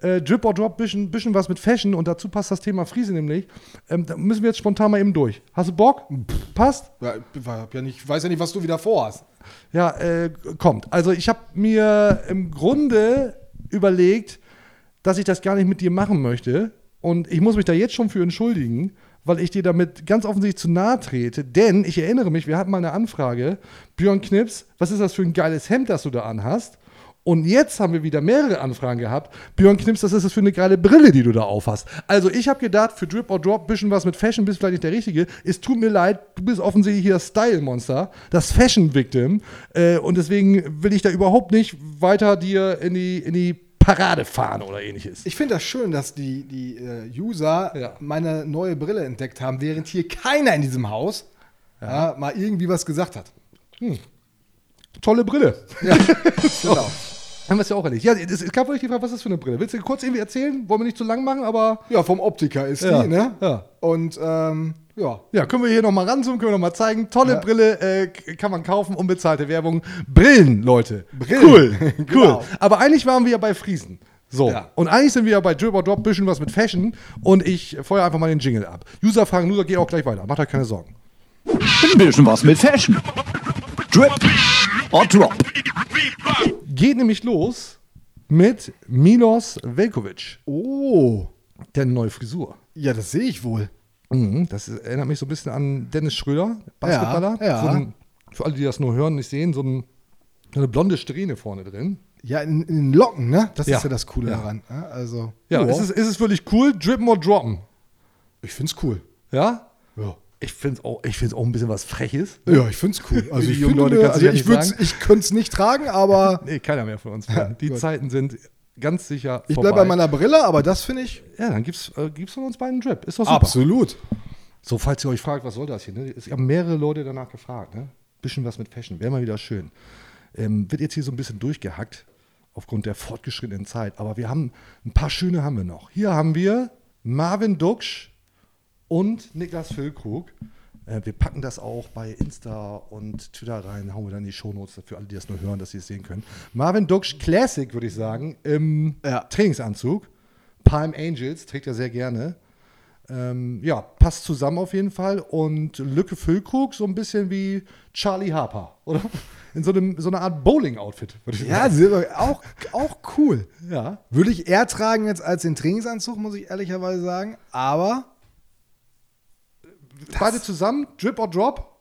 Äh, Drip or Drop, bisschen, bisschen was mit Fashion und dazu passt das Thema Friese nämlich. Ähm, da müssen wir jetzt spontan mal eben durch. Hast du Bock? Passt? Ja, ich ja nicht, weiß ja nicht, was du wieder vorhast. Ja, äh, kommt. Also ich habe mir im Grunde überlegt, dass ich das gar nicht mit dir machen möchte. Und ich muss mich da jetzt schon für entschuldigen, weil ich dir damit ganz offensichtlich zu nahe trete. Denn ich erinnere mich, wir hatten mal eine Anfrage. Björn Knips, was ist das für ein geiles Hemd, das du da anhast? Und jetzt haben wir wieder mehrere Anfragen gehabt. Björn Knips, was ist das für eine geile Brille, die du da aufhast? Also ich habe gedacht, für Drip or Drop, bisschen was mit Fashion, bist vielleicht nicht der Richtige. Es tut mir leid, du bist offensichtlich hier das Style-Monster, das Fashion-Victim. Äh, und deswegen will ich da überhaupt nicht weiter dir in die, in die Parade fahren oder ähnliches. Ich finde das schön, dass die, die äh, User meine neue Brille entdeckt haben, während hier keiner in diesem Haus ja. mal irgendwie was gesagt hat. Hm. Tolle Brille. Ja, genau. Haben wir es ja auch erledigt. Ja, es gab wirklich die Frage, was ist das für eine Brille? Willst du kurz irgendwie erzählen? Wollen wir nicht zu lang machen, aber. Ja, vom Optiker ist Ja, die, ne? ja. Und ähm, ja. Ja, können wir hier nochmal ranzoomen, können wir nochmal zeigen. Tolle Ja. Brille äh, kann man kaufen, unbezahlte Werbung. Brillen, Leute. Brillen. Cool, cool. Genau. Aber eigentlich waren wir ja bei Friesen. So. Ja. Und eigentlich sind wir ja bei Drip or Drop, bisschen was mit Fashion. Und ich feuer einfach mal den Jingle ab. User fragen, User geht auch gleich weiter. Macht euch keine Sorgen. Ein bisschen was mit Fashion. Drip or Drop. Geht nämlich los mit Milos Velkovic. Oh. Der neue Frisur. Ja, das sehe ich wohl. Mhm, das erinnert mich so ein bisschen an Dennis Schröder, Basketballer. Ja, ja. So ein, für alle, die das nur hören, nicht sehen, so, ein, so eine blonde Strähne vorne drin. Ja, in, in den Locken, ne? Das Ja. ist ja das Coole daran. ne? Also. Ja, ist es, ist es wirklich cool? Drippen oder droppen? Ich find's cool. Ja? Ja. Ich finde es auch, ich find's auch ein bisschen was Freches. Ja, ich find's cool. Also ich finde, Leute kannst du also ich, nicht würd's- sagen. ich könnte es nicht tragen, aber Nee, keiner mehr von uns. mehr. Die. Zeiten sind ganz sicher ich bleibe bei meiner Brille, aber das finde ich Ja, dann gibt's, äh, gibt's von uns beiden einen Drip. Ist doch super. absolut. So, falls ihr euch fragt, was soll das hier? Ne? Es haben mehrere Leute danach gefragt. Ne? Bisschen was mit Fashion, wäre mal wieder schön. Ähm, wird jetzt hier so ein bisschen durchgehackt aufgrund der fortgeschrittenen Zeit. Aber wir haben ein paar schöne haben wir noch. Hier haben wir Marvin Duksch und Niklas Füllkrug. Äh, wir packen das auch bei Insta und Twitter rein, hauen wir dann die Shownotes für alle, die das nur hören, dass sie es sehen können. Marvin Duksch Classic, würde ich sagen, im Trainingsanzug. Palm Angels trägt er sehr gerne. Ähm, ja, passt zusammen auf jeden Fall. Und Lücke Füllkrug so ein bisschen wie Charlie Harper, oder? In so, einem, so einer Art Bowling-Outfit, würde ich Ja, sagen. Silber, auch, auch cool. Ja. Würde ich eher tragen jetzt als den Trainingsanzug, muss ich ehrlicherweise sagen. Aber Beide zusammen, Drip or Drop?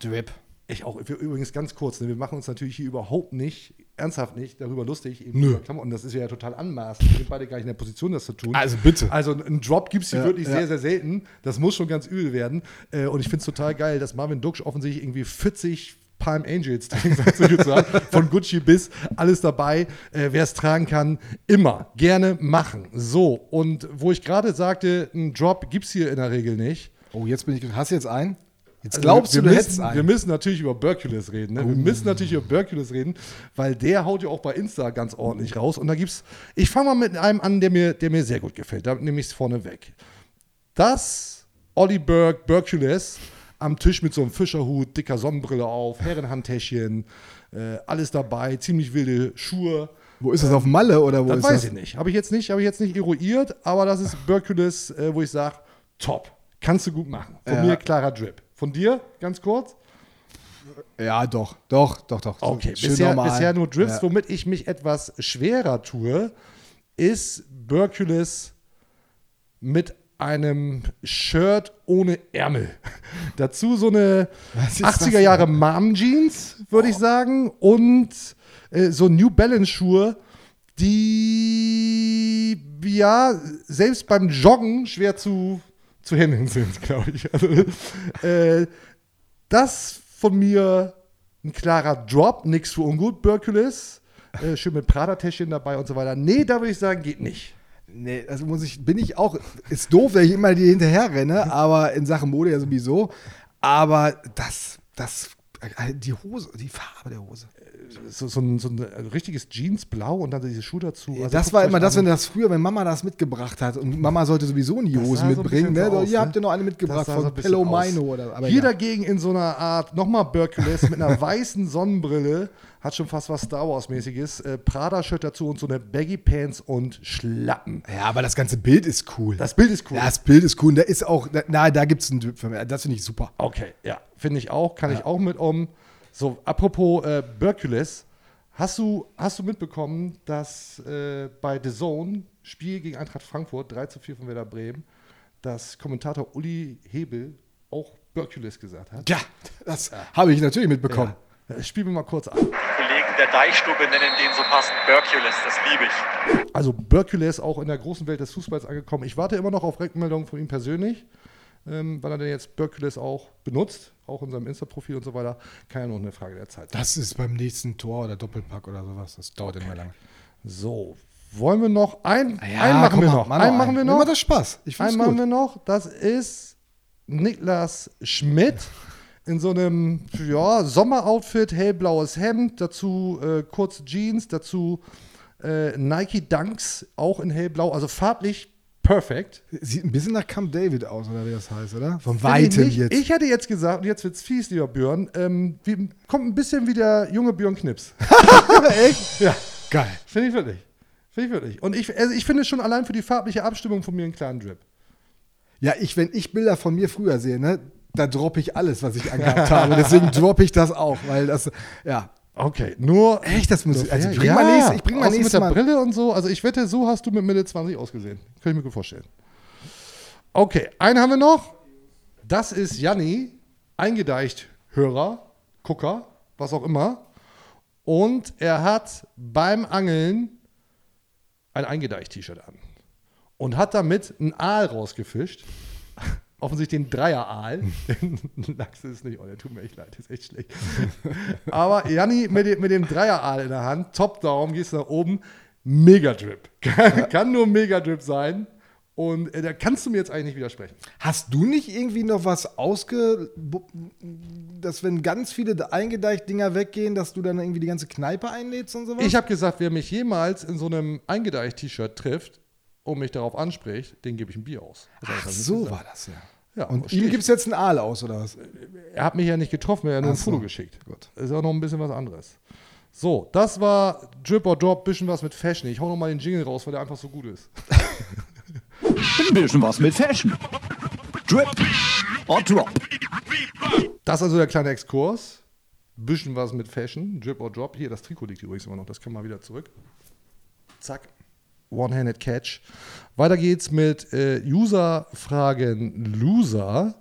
Drip. Ich auch, wir, übrigens ganz kurz, ne, wir machen uns natürlich hier überhaupt nicht, ernsthaft nicht, darüber lustig. Nö. Klamotten. Das ist ja total anmaßend. Wir sind beide gar nicht in der Position, das zu tun. Also bitte. Also einen Drop gibt es hier Ja, wirklich ja. sehr, sehr selten. Das muss schon ganz übel werden. Äh, Und ich finde es total geil, dass Marvin Duksch offensichtlich irgendwie 40 Palm Angels. Von Gucci bis alles dabei. Äh, Wer es tragen kann, immer gerne machen. So, und wo ich gerade sagte, einen Drop gibt es hier in der Regel nicht. Oh, jetzt bin ich. Hast du jetzt einen? Jetzt Also glaubst wir du, du müssen, hättest einen. Wir müssen natürlich über Berkules reden. Ne? Wir Oh. müssen natürlich über Berkules reden, weil der haut ja auch bei Insta ganz ordentlich raus. Und da gibt's. Ich fange mal mit einem an, der mir, der mir sehr gut gefällt. Da nehme ich es vorne weg. Das Olli Berg Berkules am Tisch mit so einem Fischerhut, dicker Sonnenbrille auf, Herrenhandtäschchen, äh, alles dabei, ziemlich wilde Schuhe. Wo ist das auf Malle oder wo das ist weiß das? ich nicht. Habe ich jetzt nicht, habe ich jetzt nicht eruiert, aber das ist Berkules, äh, wo ich sage, top. Kannst du gut machen. Von Ja. mir klarer Drip. Von dir, ganz kurz? Ja, doch, doch, doch, doch. Okay, schön bisher, normal. bisher nur Drips. Ja. Womit ich mich etwas schwerer tue, ist Berkules mit einem Shirt ohne Ärmel. Dazu so eine Was ist das 80er Jahre Mom Jeans, würde ich sagen, und äh, so New Balance Schuhe, die ja selbst beim Joggen schwer zu, zu handeln sind, glaube ich. Also, äh, das von mir ein klarer Drop, nix für ungut, Berkulis. Äh, schön mit Prada-Täschchen dabei und so weiter. Nee, da würde ich sagen, geht nicht. Nee, also muss ich, bin ich auch, ist doof, wenn ich immer dir hinterher renne, aber in Sachen Mode ja sowieso. Aber das, das, äh, die Hose, die Farbe der Hose. So, so, ein, so ein richtiges Jeansblau und dann diese Schuhe dazu. Also das war immer das, wenn das früher, wenn Mama das mitgebracht hat und Mama sollte sowieso nie Hosen so mitbringen, ne? so So, aus, hier ne? habt ihr noch eine mitgebracht so von bisschen Pello. Mino oder aber Hier egal. dagegen in so einer Art, nochmal Berkules mit einer weißen Sonnenbrille, hat schon fast was Star Wars-mäßiges. Äh, Prada-Shirt dazu und so eine Baggy Pants und Schlappen. Ja, aber das ganze Bild ist cool. Das Bild ist cool. Ja, das Bild ist cool. Und Da ist auch, na, da gibt es einen Typ für mich. Das finde ich super. Okay, ja, finde ich auch, kann ich auch mit um. So, apropos äh, Berkules, hast du, hast du mitbekommen, dass äh, bei The Zone, Spiel gegen Eintracht Frankfurt, 3 zu 4 von Werder Bremen, dass Kommentator Uli Hebel auch Berkules gesagt hat? Ja, das habe ich natürlich mitbekommen. Ja. Spielen wir mal kurz an. Kollegen der Deichstube nennen den so passend Berkules, das liebe ich. Also Berkules auch in der großen Welt des Fußballs angekommen. Ich warte immer noch auf Rückmeldungen von ihm persönlich, ähm, weil er denn jetzt Berkules auch benutzt, auch in seinem Insta-Profil und so weiter. Kann ja nur eine Frage der Zeit sein. Das ist beim nächsten Tor oder Doppelpack oder sowas. Das dauert immer lange. So, wollen wir noch ein, Ja, einen machen wir noch. mal einen machen wir noch. macht das Spaß. Ich einen machen wir noch. Das ist Niklas Schmidt in so einem ja, Sommeroutfit, hellblaues Hemd, dazu äh, kurze Jeans, dazu äh, Nike Dunks, auch in hellblau, also farblich perfekt. Sieht ein bisschen nach Camp David aus, oder wie das heißt, oder? Von weitem ich jetzt. Ich hätte jetzt gesagt, und jetzt wird's fies, lieber Björn, ähm, wie, kommt ein bisschen wie der junge Björn Knips. Echt? Ja. Geil. Finde ich wirklich. Finde ich wirklich. Und ich, also ich finde schon allein für die farbliche Abstimmung von mir einen klaren Drip. Ja, ich, wenn ich Bilder von mir früher sehe, ne, da droppe ich alles, was ich angehabt habe. Deswegen droppe ich das auch, weil das, ja. Okay, nur. Echt, das muss ich. Also ich bring ja, mal nächstes, ich bring mal nächstes mit der Mal. Brille und so. Also ich wette, so hast du mit Mitte 20 ausgesehen. Kann ich mir gut vorstellen. Okay, einen haben wir noch. Das ist Janni, eingedeicht Hörer, Gucker, was auch immer. Und er hat beim Angeln ein eingedeicht-T-Shirt an. Und hat damit einen Aal rausgefischt. Offensichtlich den Dreier-Aal. Lachs ist nicht, oh, der tut mir echt leid, ist echt schlecht. Aber Janni mit, dem- mit dem Dreier-Aal in der Hand, Top-Down, gehst nach oben, Mega-Drip. Kann, kann nur Mega-Drip sein. Und äh, da kannst du mir jetzt eigentlich nicht widersprechen. Hast du nicht irgendwie noch was ausge. dass wenn ganz viele eingedeicht Dinger weggehen, dass du dann irgendwie die ganze Kneipe einlädst und sowas? Ich habe gesagt, wer mich jemals in so einem eingedeicht-T-Shirt trifft und mich darauf anspricht, den gebe ich ein Bier aus. Das Ach, so war das ja. Ja, und ihm gibt es jetzt einen Aal aus, oder was? Er hat mich ja nicht getroffen, er hat nur ein so. Foto geschickt. Gut. Ist auch noch ein bisschen was anderes. So, das war Drip or Drop, bisschen was mit Fashion. Ich hau noch mal den Jingle raus, weil der einfach so gut ist. Ein bisschen was mit Fashion. Drip or Drop. Das ist also der kleine Exkurs. Bisschen was mit Fashion, Drip or Drop. Hier, das Trikot liegt übrigens immer noch, das können wir wieder zurück. Zack. One-Handed Catch. Weiter geht's mit äh, User-Fragen Loser.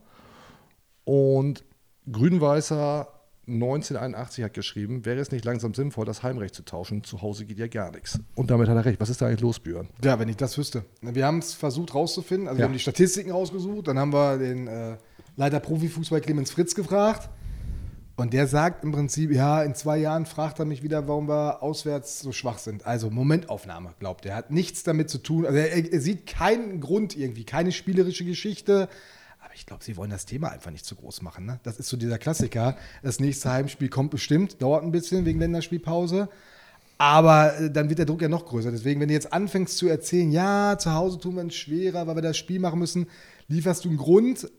Und Grün-Weißer 1981 hat geschrieben, wäre es nicht langsam sinnvoll, das Heimrecht zu tauschen? Zu Hause geht ja gar nichts. Und damit hat er recht. Was ist da eigentlich los, Björn? Ja, wenn ich das wüsste. Wir haben es versucht rauszufinden. Also Ja. wir haben die Statistiken rausgesucht. Dann haben wir den äh, Leiter Profifußball Clemens Fritz gefragt. Und der sagt im Prinzip, ja, in zwei Jahren fragt er mich wieder, warum wir auswärts so schwach sind. Also Momentaufnahme, glaubt er. Hat nichts damit zu tun. Also er, er sieht keinen Grund irgendwie, keine spielerische Geschichte. Aber ich glaube, sie wollen das Thema einfach nicht zu groß machen. Ne? Das ist so dieser Klassiker. Das nächste Heimspiel kommt bestimmt, dauert ein bisschen wegen Länderspielpause. Aber äh, dann wird der Druck ja noch größer. Deswegen, wenn du jetzt anfängst zu erzählen, ja, zu Hause tun wir uns schwerer, weil wir das Spiel machen müssen, lieferst du einen Grund.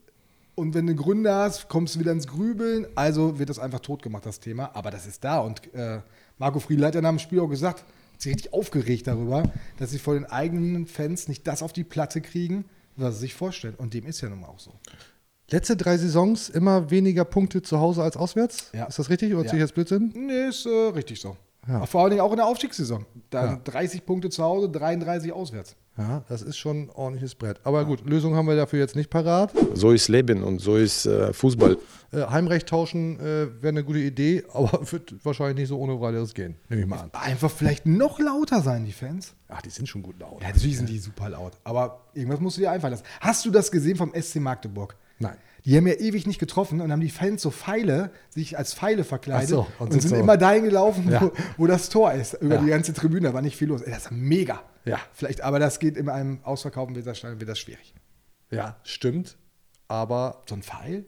Und wenn du Gründe hast, kommst du wieder ins Grübeln. Also wird das einfach tot gemacht, das Thema. Aber das ist da. Und äh, Marco Friedl hat ja nach dem Spiel auch gesagt, hat sich richtig aufgeregt darüber, dass sie vor den eigenen Fans nicht das auf die Platte kriegen, was sie sich vorstellen. Und dem ist ja nun mal auch so. Letzte drei Saisons immer weniger Punkte zu Hause als auswärts? Ja. Ist das richtig oder Ja. ziehe ich jetzt Blödsinn? Nee, ist äh, richtig so. Ja. Vor allen Dingen auch in der Aufstiegssaison. Da Ja. 30 Punkte zu Hause, 33 auswärts. Ja, das ist schon ein ordentliches Brett. Aber gut, Lösung haben wir dafür jetzt nicht parat. So ist Leben und so ist äh, Fußball. Äh, Heimrecht tauschen äh, wäre eine gute Idee, aber wird wahrscheinlich nicht so ohne weiteres gehen. Nehme ich mal an. Einfach vielleicht noch lauter sein, die Fans. Ach, die sind schon gut laut. Ja, natürlich sind die super laut. Aber irgendwas musst du dir einfallen lassen. Hast du das gesehen vom SC Magdeburg? Nein. Die haben ja ewig nicht getroffen und haben die Fans so Pfeile, sich als Pfeile verkleidet Ach so, und, und sind so. immer dahin gelaufen, Ja. wo, wo das Tor ist. Über Ja. die ganze Tribüne, da war nicht viel los. Ey, das ist mega. Ja. Vielleicht, aber das geht in einem ausverkauften Weserstadion wird das schwierig. Ja, stimmt. Aber So ein Pfeil?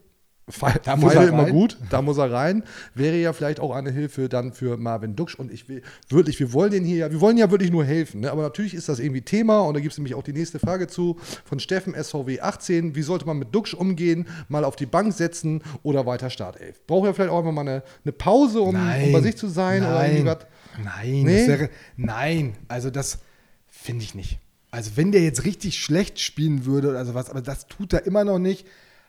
Pfeil, Da muss Pfeile er immer rein. gut, da muss er rein. Wäre ja vielleicht auch eine Hilfe dann für Marvin Duksch. Und ich will wirklich, wir wollen den hier, ja- wir wollen ja wirklich nur helfen. Ne? Aber natürlich ist das irgendwie Thema und da gibt es nämlich auch die nächste Frage zu von Steffen SVW 18. Wie sollte man mit Duksch umgehen? Mal auf die Bank setzen oder weiter Startelf? Braucht er vielleicht auch einfach mal eine, eine Pause, um, um bei sich zu sein? Nein, was? nein, Nee? wäre, nein, also das finde ich nicht. Also wenn der jetzt richtig schlecht spielen würde oder sowas, aber das tut er immer noch nicht.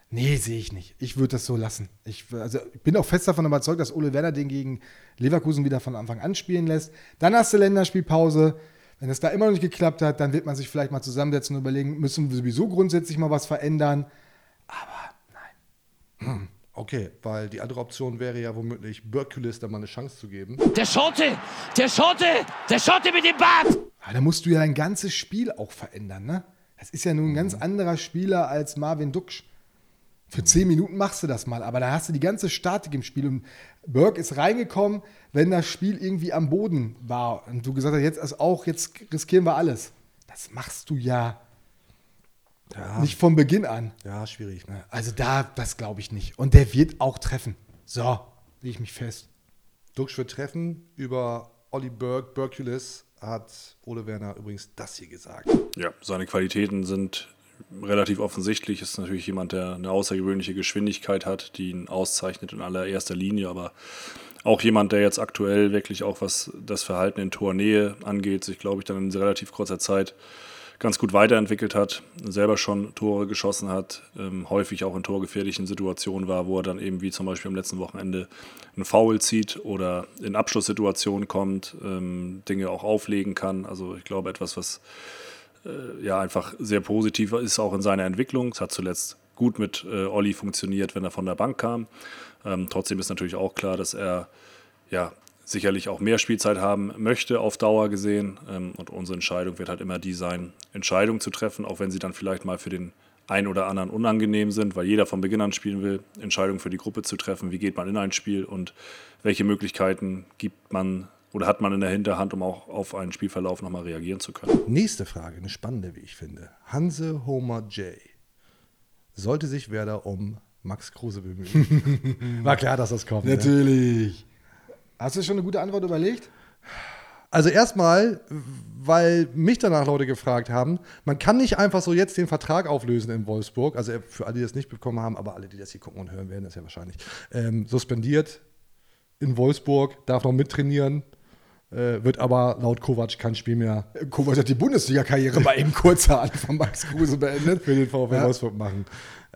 Nee, sehe ich nicht. Ich würde das so lassen. Ich, also, ich bin auch fest davon überzeugt, dass Ole Werner den gegen Leverkusen wieder von Anfang an spielen lässt. Dann hast du Länderspielpause. Wenn es da immer noch nicht geklappt hat, dann wird man sich vielleicht mal zusammensetzen und überlegen, müssen wir sowieso grundsätzlich mal was verändern. Hm, Okay, weil die andere Option wäre ja womöglich Berkulis da mal eine Chance zu geben. Der Schotte! Der Schotte! Der Schotte mit dem Bart! Aber da musst du ja dein ganzes Spiel auch verändern, ne? Das ist ja nun ein ganz anderer Spieler als Marvin Duksch. Für zehn Minuten machst du das mal, aber da hast du die ganze Statik im Spiel. Und Burke ist reingekommen, wenn das Spiel irgendwie am Boden war. Und du gesagt hast, jetzt ist auch, jetzt riskieren wir alles. Das machst du ja, Ja. nicht von Beginn an. Ja, schwierig. Ne? Also da, das glaube ich nicht. Und der wird auch treffen. So, lege ich mich fest. Duksch wird treffen über Olli Berg, Berkulis hat Ole Werner übrigens das hier gesagt. Ja, seine Qualitäten sind relativ offensichtlich. Ist natürlich jemand, der eine außergewöhnliche Geschwindigkeit hat, die ihn auszeichnet in allererster Linie, aber auch jemand, der jetzt aktuell wirklich auch was das Verhalten in Tornähe angeht, sich, glaube ich, dann in relativ kurzer Zeit ganz gut weiterentwickelt hat, selber schon Tore geschossen hat, ähm, häufig auch in torgefährlichen Situationen war, wo er dann eben wie zum Beispiel am letzten Wochenende einen Foul zieht oder in Abschlusssituationen kommt, ähm, Dinge auch auflegen kann. Also ich glaube etwas, was äh, ja einfach sehr positiv ist auch in seiner Entwicklung. Es hat zuletzt gut mit äh, Olli funktioniert, wenn er von der Bank kam. Ähm, trotzdem ist natürlich auch klar, dass er ja sicherlich auch mehr Spielzeit haben möchte auf Dauer gesehen. Ähm, und unsere Entscheidung wird halt immer die sein, Entscheidungen zu treffen, auch wenn sie dann vielleicht mal für den einen oder anderen unangenehm sind, weil jeder von Beginn an spielen will, Entscheidungen für die Gruppe zu treffen, wie geht man in ein Spiel und welche Möglichkeiten gibt man oder hat man in der Hinterhand, um auch auf einen Spielverlauf nochmal reagieren zu können. Nächste Frage, eine spannende, wie ich finde. Hanse Homer J. Sollte sich Werder um Max Kruse bemühen? War klar, dass das kommt. Ne? Hast du schon eine gute Antwort überlegt? Also erstmal, weil mich danach Leute gefragt haben, man kann nicht einfach so jetzt den Vertrag auflösen in Wolfsburg, also für alle, die das nicht bekommen haben, aber alle, die das hier gucken und hören werden, das ja wahrscheinlich, ähm, suspendiert in Wolfsburg, darf noch mittrainieren, äh, wird aber laut Kovac kein Spiel mehr Kovac hat die Bundesliga-Karriere bei ihm kurzerhand von Max Kruse beendet. für den VfL Ja. Wolfsburg machen.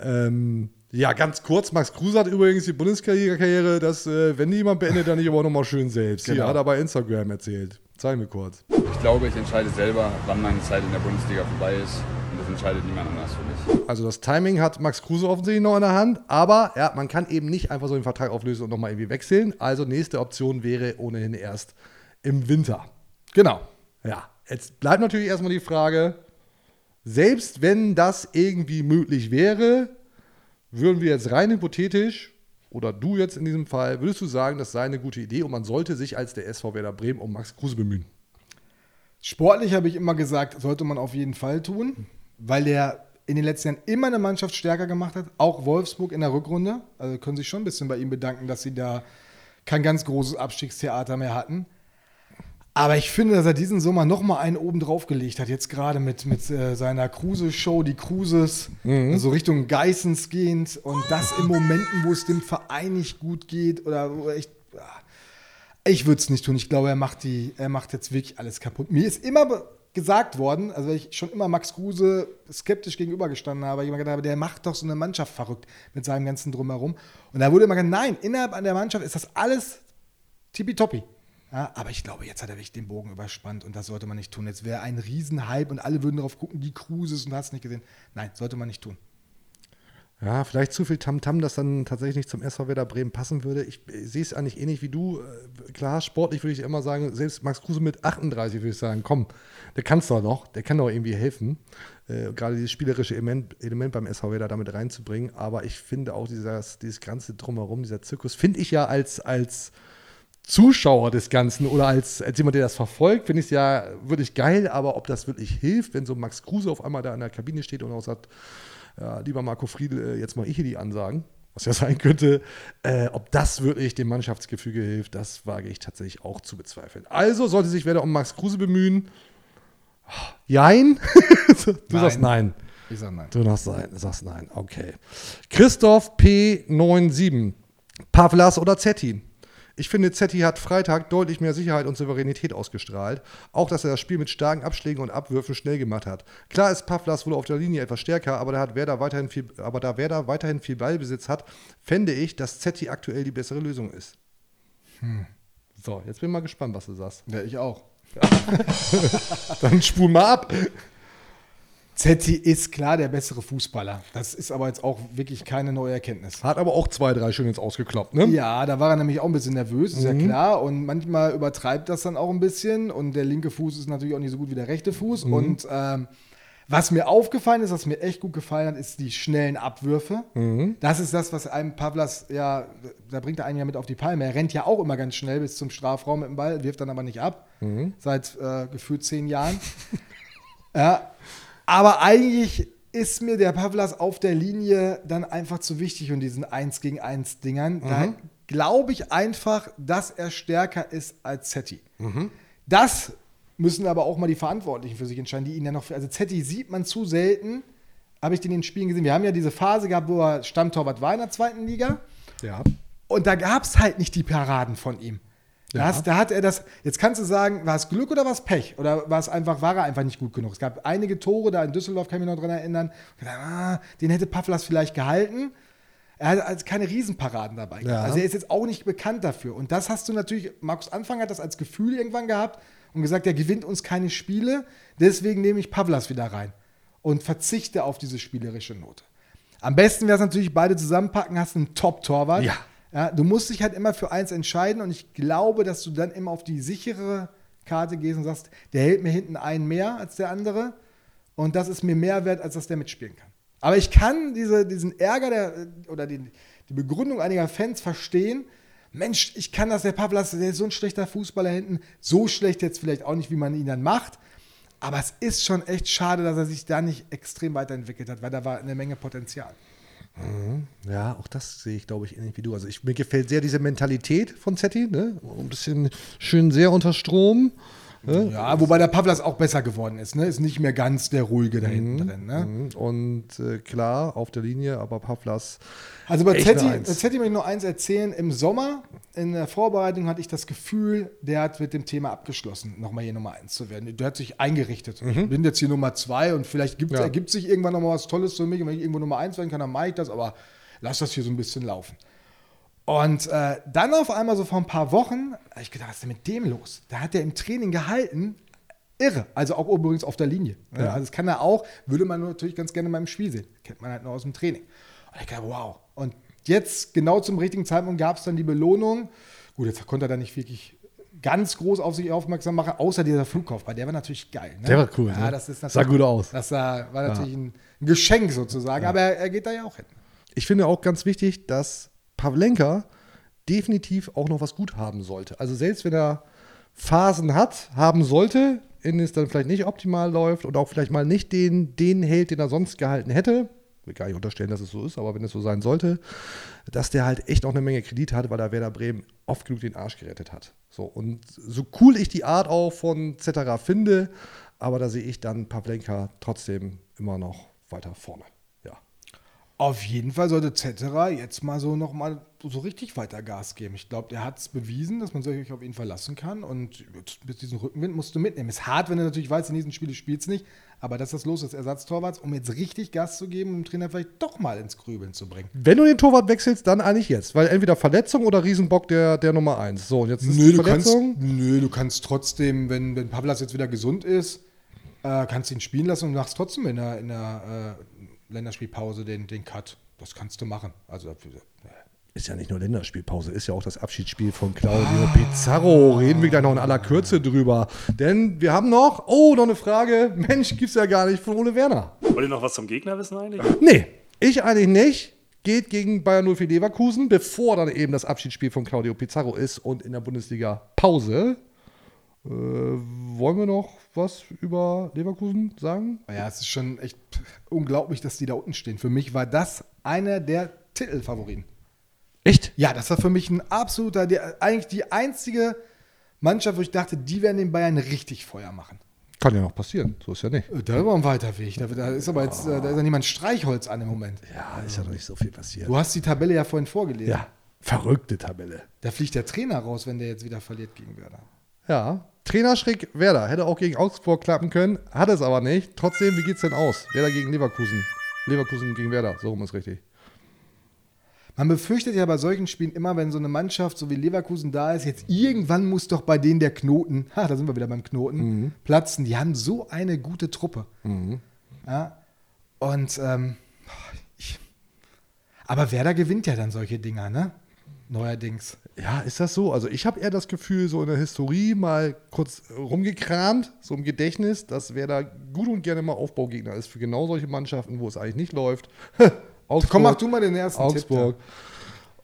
Ähm, ja, ganz kurz, Max Kruse hat übrigens die Bundesliga-Karriere, dass, äh, wenn die jemand beendet, dann nicht aber nochmal schön selbst. Hier Genau. hat er bei Instagram erzählt. Zeig mir kurz. Ich glaube, ich entscheide selber, wann meine Zeit in der Bundesliga vorbei ist. Und das entscheidet niemand anders für mich. Also das Timing hat Max Kruse offensichtlich noch in der Hand, aber ja, man kann eben nicht einfach so den Vertrag auflösen und nochmal irgendwie wechseln. Also nächste Option wäre ohnehin erst im Winter. Genau. Ja, jetzt bleibt natürlich erstmal die Frage, selbst wenn das irgendwie möglich wäre, würden wir jetzt rein hypothetisch, oder du jetzt in diesem Fall, würdest du sagen, das sei eine gute Idee und man sollte sich als der SV Werder Bremen um Max Kruse bemühen? Sportlich habe ich immer gesagt, sollte man auf jeden Fall tun, weil der in den letzten Jahren immer eine Mannschaft stärker gemacht hat, auch Wolfsburg in der Rückrunde. Also können sich schon ein bisschen bei ihm bedanken, dass sie da kein ganz großes Abstiegstheater mehr hatten. Aber ich finde, dass er diesen Sommer noch mal einen oben drauf gelegt hat. Jetzt gerade mit, mit äh, seiner Kruse-Show, die Cruises, Mhm. so Richtung Geissens gehend. Und das in Momenten, wo es dem Verein nicht gut geht oder wo echt. ah, Ich würde es nicht tun. Ich glaube, er macht, die, er macht jetzt wirklich alles kaputt. Mir ist immer gesagt worden, also weil ich schon immer Max Kruse skeptisch gegenübergestanden habe, ich immer gedacht habe, der macht doch so eine Mannschaft verrückt mit seinem ganzen Drumherum. Und da wurde immer gesagt, nein, innerhalb an der Mannschaft ist das alles tippitoppi. Ja, aber ich glaube, jetzt hat er wirklich den Bogen überspannt und das sollte man nicht tun. Jetzt wäre ein Riesenhype und alle würden darauf gucken, die Cruises und hast nicht gesehen. Nein, sollte man nicht tun. Ja, vielleicht zu viel Tamtam, das dann tatsächlich nicht zum SV Werder Bremen passen würde. Ich, ich sehe es eigentlich ähnlich wie du. Äh, Klar, sportlich würde ich immer sagen, selbst Max Kruse mit 38 würde ich sagen, komm, der kann es doch noch, der kann doch irgendwie helfen, äh, gerade dieses spielerische Element, Element beim SV Werder damit reinzubringen. Aber ich finde auch dieses, dieses ganze Drumherum, dieser Zirkus, finde ich ja als, als Zuschauer des Ganzen oder als, als jemand, der das verfolgt, finde ich es ja wirklich geil, aber ob das wirklich hilft, wenn so Max Kruse auf einmal da in der Kabine steht und auch sagt, ja, lieber Marco Friedl, äh, jetzt mal ich hier die Ansagen, was ja sein könnte, äh, ob das wirklich dem Mannschaftsgefüge hilft, das wage ich tatsächlich auch zu bezweifeln. Also sollte sich wer um Max Kruse bemühen. Jein? du Nein. sagst nein. Ich sag nein. Du sagst nein, sagst nein. Okay. Christoph P97. Pavlas oder Zetti? Ich finde, Zetti hat Freitag deutlich mehr Sicherheit und Souveränität ausgestrahlt. Auch, dass er das Spiel mit starken Abschlägen und Abwürfen schnell gemacht hat. Klar ist Pavlas wohl auf der Linie etwas stärker, aber da, hat Werder weiterhin viel, aber da Werder weiterhin viel Ballbesitz hat, fände ich, dass Zetti aktuell die bessere Lösung ist. Hm. So, jetzt bin ich mal gespannt, was du sagst. Ja, ich auch. Dann spul mal ab. Zetti ist klar der bessere Fußballer. Das ist aber jetzt auch wirklich keine neue Erkenntnis. Hat aber auch zwei, drei schön jetzt ausgekloppt, ne? Ja, da war er nämlich auch ein bisschen nervös, ist ja Mhm. klar. Und manchmal übertreibt das dann auch ein bisschen. Und der linke Fuß ist natürlich auch nicht so gut wie der rechte Fuß. Mhm. Und ähm, was mir aufgefallen ist, was mir echt gut gefallen hat, ist die schnellen Abwürfe. Mhm. Das ist das, was einem Pavlas, ja, da bringt er einen ja mit auf die Palme. Er rennt ja auch immer ganz schnell bis zum Strafraum mit dem Ball, wirft dann aber nicht ab. Mhm. Seit äh, gefühlt zehn Jahren. ja. Aber eigentlich ist mir der Pavlas auf der Linie dann einfach zu wichtig und diesen 1 gegen 1 Dingern. Da Mhm. glaube ich einfach, dass er stärker ist als Zetti. Mhm. Das müssen aber auch mal die Verantwortlichen für sich entscheiden, die ihn ja noch. Also Zetti sieht man zu selten. Habe ich den in den Spielen gesehen. Wir haben ja diese Phase gehabt, wo er Stammtorwart war in der zweiten Liga. Ja. Und da gab es halt nicht die Paraden von ihm. Da, Ja. hast, da hat er das, jetzt kannst du sagen, war es Glück oder war es Pech? Oder war es einfach, war er einfach nicht gut genug? Es gab einige Tore, da in Düsseldorf kann ich mich noch dran erinnern. Gedacht, ah, den hätte Pavlas vielleicht gehalten. Er hat also keine Riesenparaden dabei. Ja. Also er ist jetzt auch nicht bekannt dafür. Und das hast du natürlich, Markus Anfang hat das als Gefühl irgendwann gehabt und gesagt, er gewinnt uns keine Spiele, deswegen nehme ich Pavlas wieder rein und verzichte auf diese spielerische Note. Am besten wäre es natürlich, beide zusammenpacken, hast einen Top-Torwart. Ja. Ja, du musst dich halt immer für eins entscheiden und ich glaube, dass du dann immer auf die sichere Karte gehst und sagst, der hält mir hinten einen mehr als der andere und das ist mir mehr wert, als dass der mitspielen kann. Aber ich kann diese, diesen Ärger der, oder die, die Begründung einiger Fans verstehen. Mensch, ich kann das, der Pavlas, der ist so ein schlechter Fußballer hinten, so schlecht jetzt vielleicht auch nicht, wie man ihn dann macht. Aber es ist schon echt schade, dass er sich da nicht extrem weiterentwickelt hat, weil da war eine Menge Potenzial. Mhm. Ja, auch das sehe ich, glaube ich, ähnlich wie du. Also ich, mir gefällt sehr diese Mentalität von Zetti, ne? Ein bisschen schön sehr unter Strom. Ja, wobei der Pavlas auch besser geworden ist, ne? Ist nicht mehr ganz der ruhige da hinten drin, ne? Mhm. Und äh, klar, auf der Linie, aber Pavlas. Also bei Zetti. Zetti möchte ich noch eins erzählen. Im Sommer, in der Vorbereitung, hatte ich das Gefühl, der hat mit dem Thema abgeschlossen, nochmal hier Nummer eins zu werden. Der hat sich eingerichtet. Ich Mhm. bin jetzt hier Nummer zwei und vielleicht gibt's, Ja. ergibt sich irgendwann nochmal was Tolles für mich. Und wenn ich irgendwo Nummer eins werden kann, dann mache ich das, aber lass das hier so ein bisschen laufen. Und äh, dann auf einmal so vor ein paar Wochen, habe ich gedacht, was ist denn mit dem los? Da hat er im Training gehalten, irre. Also auch übrigens auf der Linie. Ja. Also das kann er auch, würde man natürlich ganz gerne beim Spiel sehen. Kennt man halt nur aus dem Training. Und ich dachte, wow. Und jetzt, genau zum richtigen Zeitpunkt, gab es dann die Belohnung. Gut, jetzt konnte er da nicht wirklich ganz groß auf sich aufmerksam machen, außer dieser Flugkauf. Bei der war natürlich geil. Ne? Der war cool, Ja, ne? das ist Sah gut aus. Das war Ja. natürlich ein, ein Geschenk sozusagen, Ja. aber er, er geht da ja auch hin. Ich finde auch ganz wichtig, dass Pavlenka definitiv auch noch was gut haben sollte. Also selbst wenn er Phasen hat, haben sollte, in denen es dann vielleicht nicht optimal läuft und auch vielleicht mal nicht den, den hält, den er sonst gehalten hätte, will gar nicht unterstellen, dass es so ist, aber wenn es so sein sollte, dass der halt echt noch eine Menge Kredit hat, weil er Werder Bremen oft genug den Arsch gerettet hat. So, und so cool ich die Art auch von Zetterer finde, aber da sehe ich dann Pavlenka trotzdem immer noch weiter vorne. Auf jeden Fall sollte Cetera jetzt mal so noch mal so richtig weiter Gas geben. Ich glaube, der hat es bewiesen, dass man sich auf ihn verlassen kann. Und mit diesem Rückenwind musst du mitnehmen. Ist hart, wenn du natürlich weißt, die nächsten Spiele spielst nicht. Aber das ist das Los des Ersatztorwarts, um jetzt richtig Gas zu geben, um den Trainer vielleicht doch mal ins Grübeln zu bringen. Wenn du den Torwart wechselst, dann eigentlich jetzt. Weil entweder Verletzung oder Riesenbock der, der Nummer 1. So, und jetzt ist Nö, die du kannst, Verletzung. nö, du kannst trotzdem, wenn, wenn Pavlas jetzt wieder gesund ist, äh, kannst du ihn spielen lassen und machst trotzdem in der, in der äh, Länderspielpause den, den Cut. das kannst du machen. Also äh, Ist ja nicht nur Länderspielpause, ist ja auch das Abschiedsspiel von Claudio Pizarro. Reden wir gleich noch in aller Kürze drüber. Denn wir haben noch, oh, noch eine Frage. Mensch, gibt's ja gar nicht von Ole Werner. Wollt ihr noch was zum Gegner wissen eigentlich? Nee, ich eigentlich nicht. Geht gegen Bayern 04 Leverkusen, bevor dann eben das Abschiedsspiel von Claudio Pizarro ist und in der Bundesliga Pause. Äh, wollen wir noch was über Leverkusen sagen? Ja, es ist schon echt unglaublich, dass die da unten stehen. Für mich war das einer der Titelfavoriten. Echt? Ja, das war für mich ein absoluter, der, eigentlich die einzige Mannschaft, wo ich dachte, die werden den Bayern richtig Feuer machen. Kann ja noch passieren, so ist ja nicht. Da ist aber ein weiter Weg. Da, da ist aber jetzt, äh, da ist ja niemand Streichholz an im Moment. Ja, ist ja noch nicht so viel passiert. Du hast die Tabelle ja vorhin vorgelesen. Ja, verrückte Tabelle. Da fliegt der Trainer raus, wenn der jetzt wieder verliert gegen Werder. Ja, Trainerschräg Werder hätte auch gegen Augsburg klappen können, hat es aber nicht. Trotzdem, wie geht's denn aus? Werder gegen Leverkusen. Leverkusen gegen Werder, so rum ist richtig. Man befürchtet ja bei solchen Spielen immer, wenn so eine Mannschaft so wie Leverkusen da ist, jetzt irgendwann muss doch bei denen der Knoten, ha, da sind wir wieder beim Knoten, Mhm. platzen. Die haben so eine gute Truppe. Ja, und, ähm, aber Werder gewinnt ja dann solche Dinger, ne? Neuerdings. Ja, ist das so? Also ich habe eher das Gefühl, so in der Historie mal kurz rumgekramt, so im Gedächtnis, dass Werder gut und gerne mal Aufbaugegner ist für genau solche Mannschaften, wo es eigentlich nicht läuft. Augsburg, Komm, mach du mal den ersten Augsburg.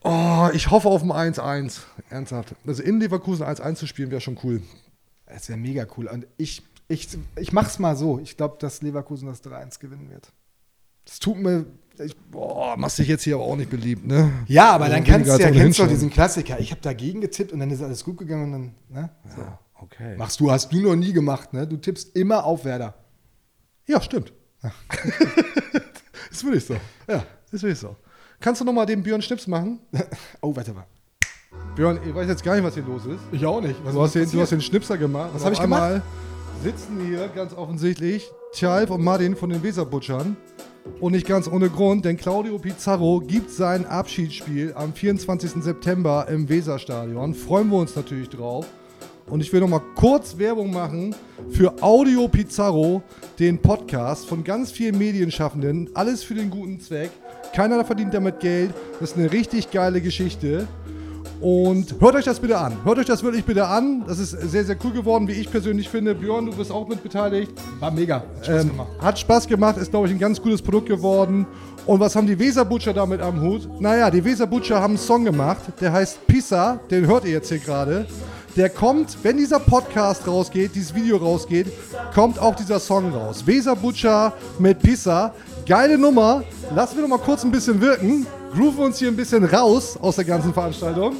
Oh, ich hoffe auf ein 1-1. Ernsthaft. Also in Leverkusen 1-1 zu spielen, wäre schon cool. Das wäre mega cool. Und ich, ich, ich mach's mal so. Ich glaube, dass Leverkusen das 3-1 gewinnen wird. Das tut mir. Ich, Boah, machst dich jetzt hier aber auch nicht beliebt, ne? ja, aber dann Also kannst weniger du ja, kennst du doch diesen Klassiker. Ich habe dagegen getippt und dann ist alles gut gegangen und dann, ne? So. Okay. Machst du, hast du noch nie gemacht, ne? Du tippst immer auf Werder. Ja, stimmt. ist wirklich so. Ja, ist wirklich so. Kannst du noch mal den Björn Schnips machen? oh, warte mal. Björn, ich weiß jetzt gar nicht, was hier los ist. Ich auch nicht. Was du, hast den, du hast den Schnipser gemacht. Was Und hab ich gemacht? sitzen hier ganz offensichtlich Tjalf und Martin von den Weserbutschern. Und nicht ganz ohne Grund, denn Claudio Pizarro gibt sein Abschiedsspiel am 24. September im Weserstadion. Freuen wir uns natürlich drauf. Und ich will noch mal kurz Werbung machen für Audio Pizarro, den Podcast von ganz vielen Medienschaffenden. Alles für den guten Zweck. Keiner verdient damit Geld. Das ist eine richtig geile Geschichte. Und hört euch das bitte an. Hört euch das wirklich bitte an. Das ist sehr, sehr cool geworden, wie ich persönlich finde. Björn, du bist auch mit beteiligt. War mega. Hat Spaß Ähm, gemacht. hat Spaß gemacht, ist, glaube ich, ein ganz gutes Produkt geworden. Und was haben die Weser-Butcher damit am Hut? Naja, die Weser-Butcher haben einen Song gemacht, der heißt Pisa, den hört ihr jetzt hier gerade. Der kommt, wenn dieser Podcast rausgeht, dieses Video rausgeht, kommt auch dieser Song raus. Weser-Butcher mit Pisa. Geile Nummer. Lassen wir noch mal kurz ein bisschen wirken. Grooven uns hier ein bisschen raus aus der ganzen Veranstaltung.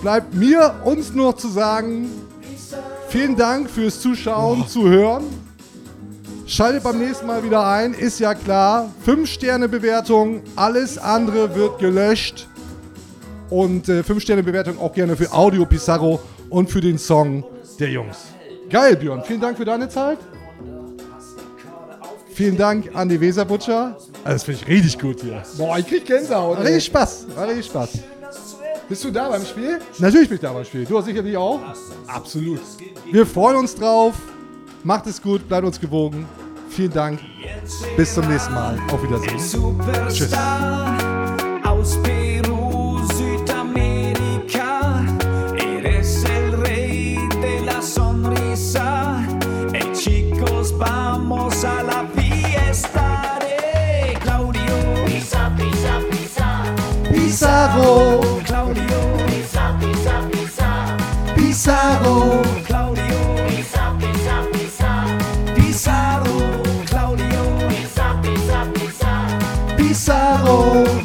Bleibt mir uns nur zu sagen, vielen Dank fürs Zuschauen, Zuhören. Schaltet beim nächsten Mal wieder ein, ist ja klar. 5-Sterne-Bewertung, alles andere wird gelöscht. Und 5-Sterne-Bewertung auch gerne für Audio Pizarro und für den Song der Jungs. Geil, Björn. Vielen Dank für deine Zeit. Vielen Dank an die Weser-Butcher. Also, das finde ich richtig gut hier. Boah, ich krieg Gänsehaut. War richtig Spaß. War richtig Spaß. Bist du da beim Spiel? Natürlich bin ich da beim Spiel. Du sicherlich auch. Absolut. Wir freuen uns drauf. Macht es gut, bleibt uns gewogen. Vielen Dank. Bis zum nächsten Mal. Auf Wiedersehen. Tschüss. Pisago. Claudio. Pisa, pisa, pisa. Pisago. Claudio. Pisa, pisa, pisa. Pizarro. Claudio. Pisa, pisa, pisa. Pizarro.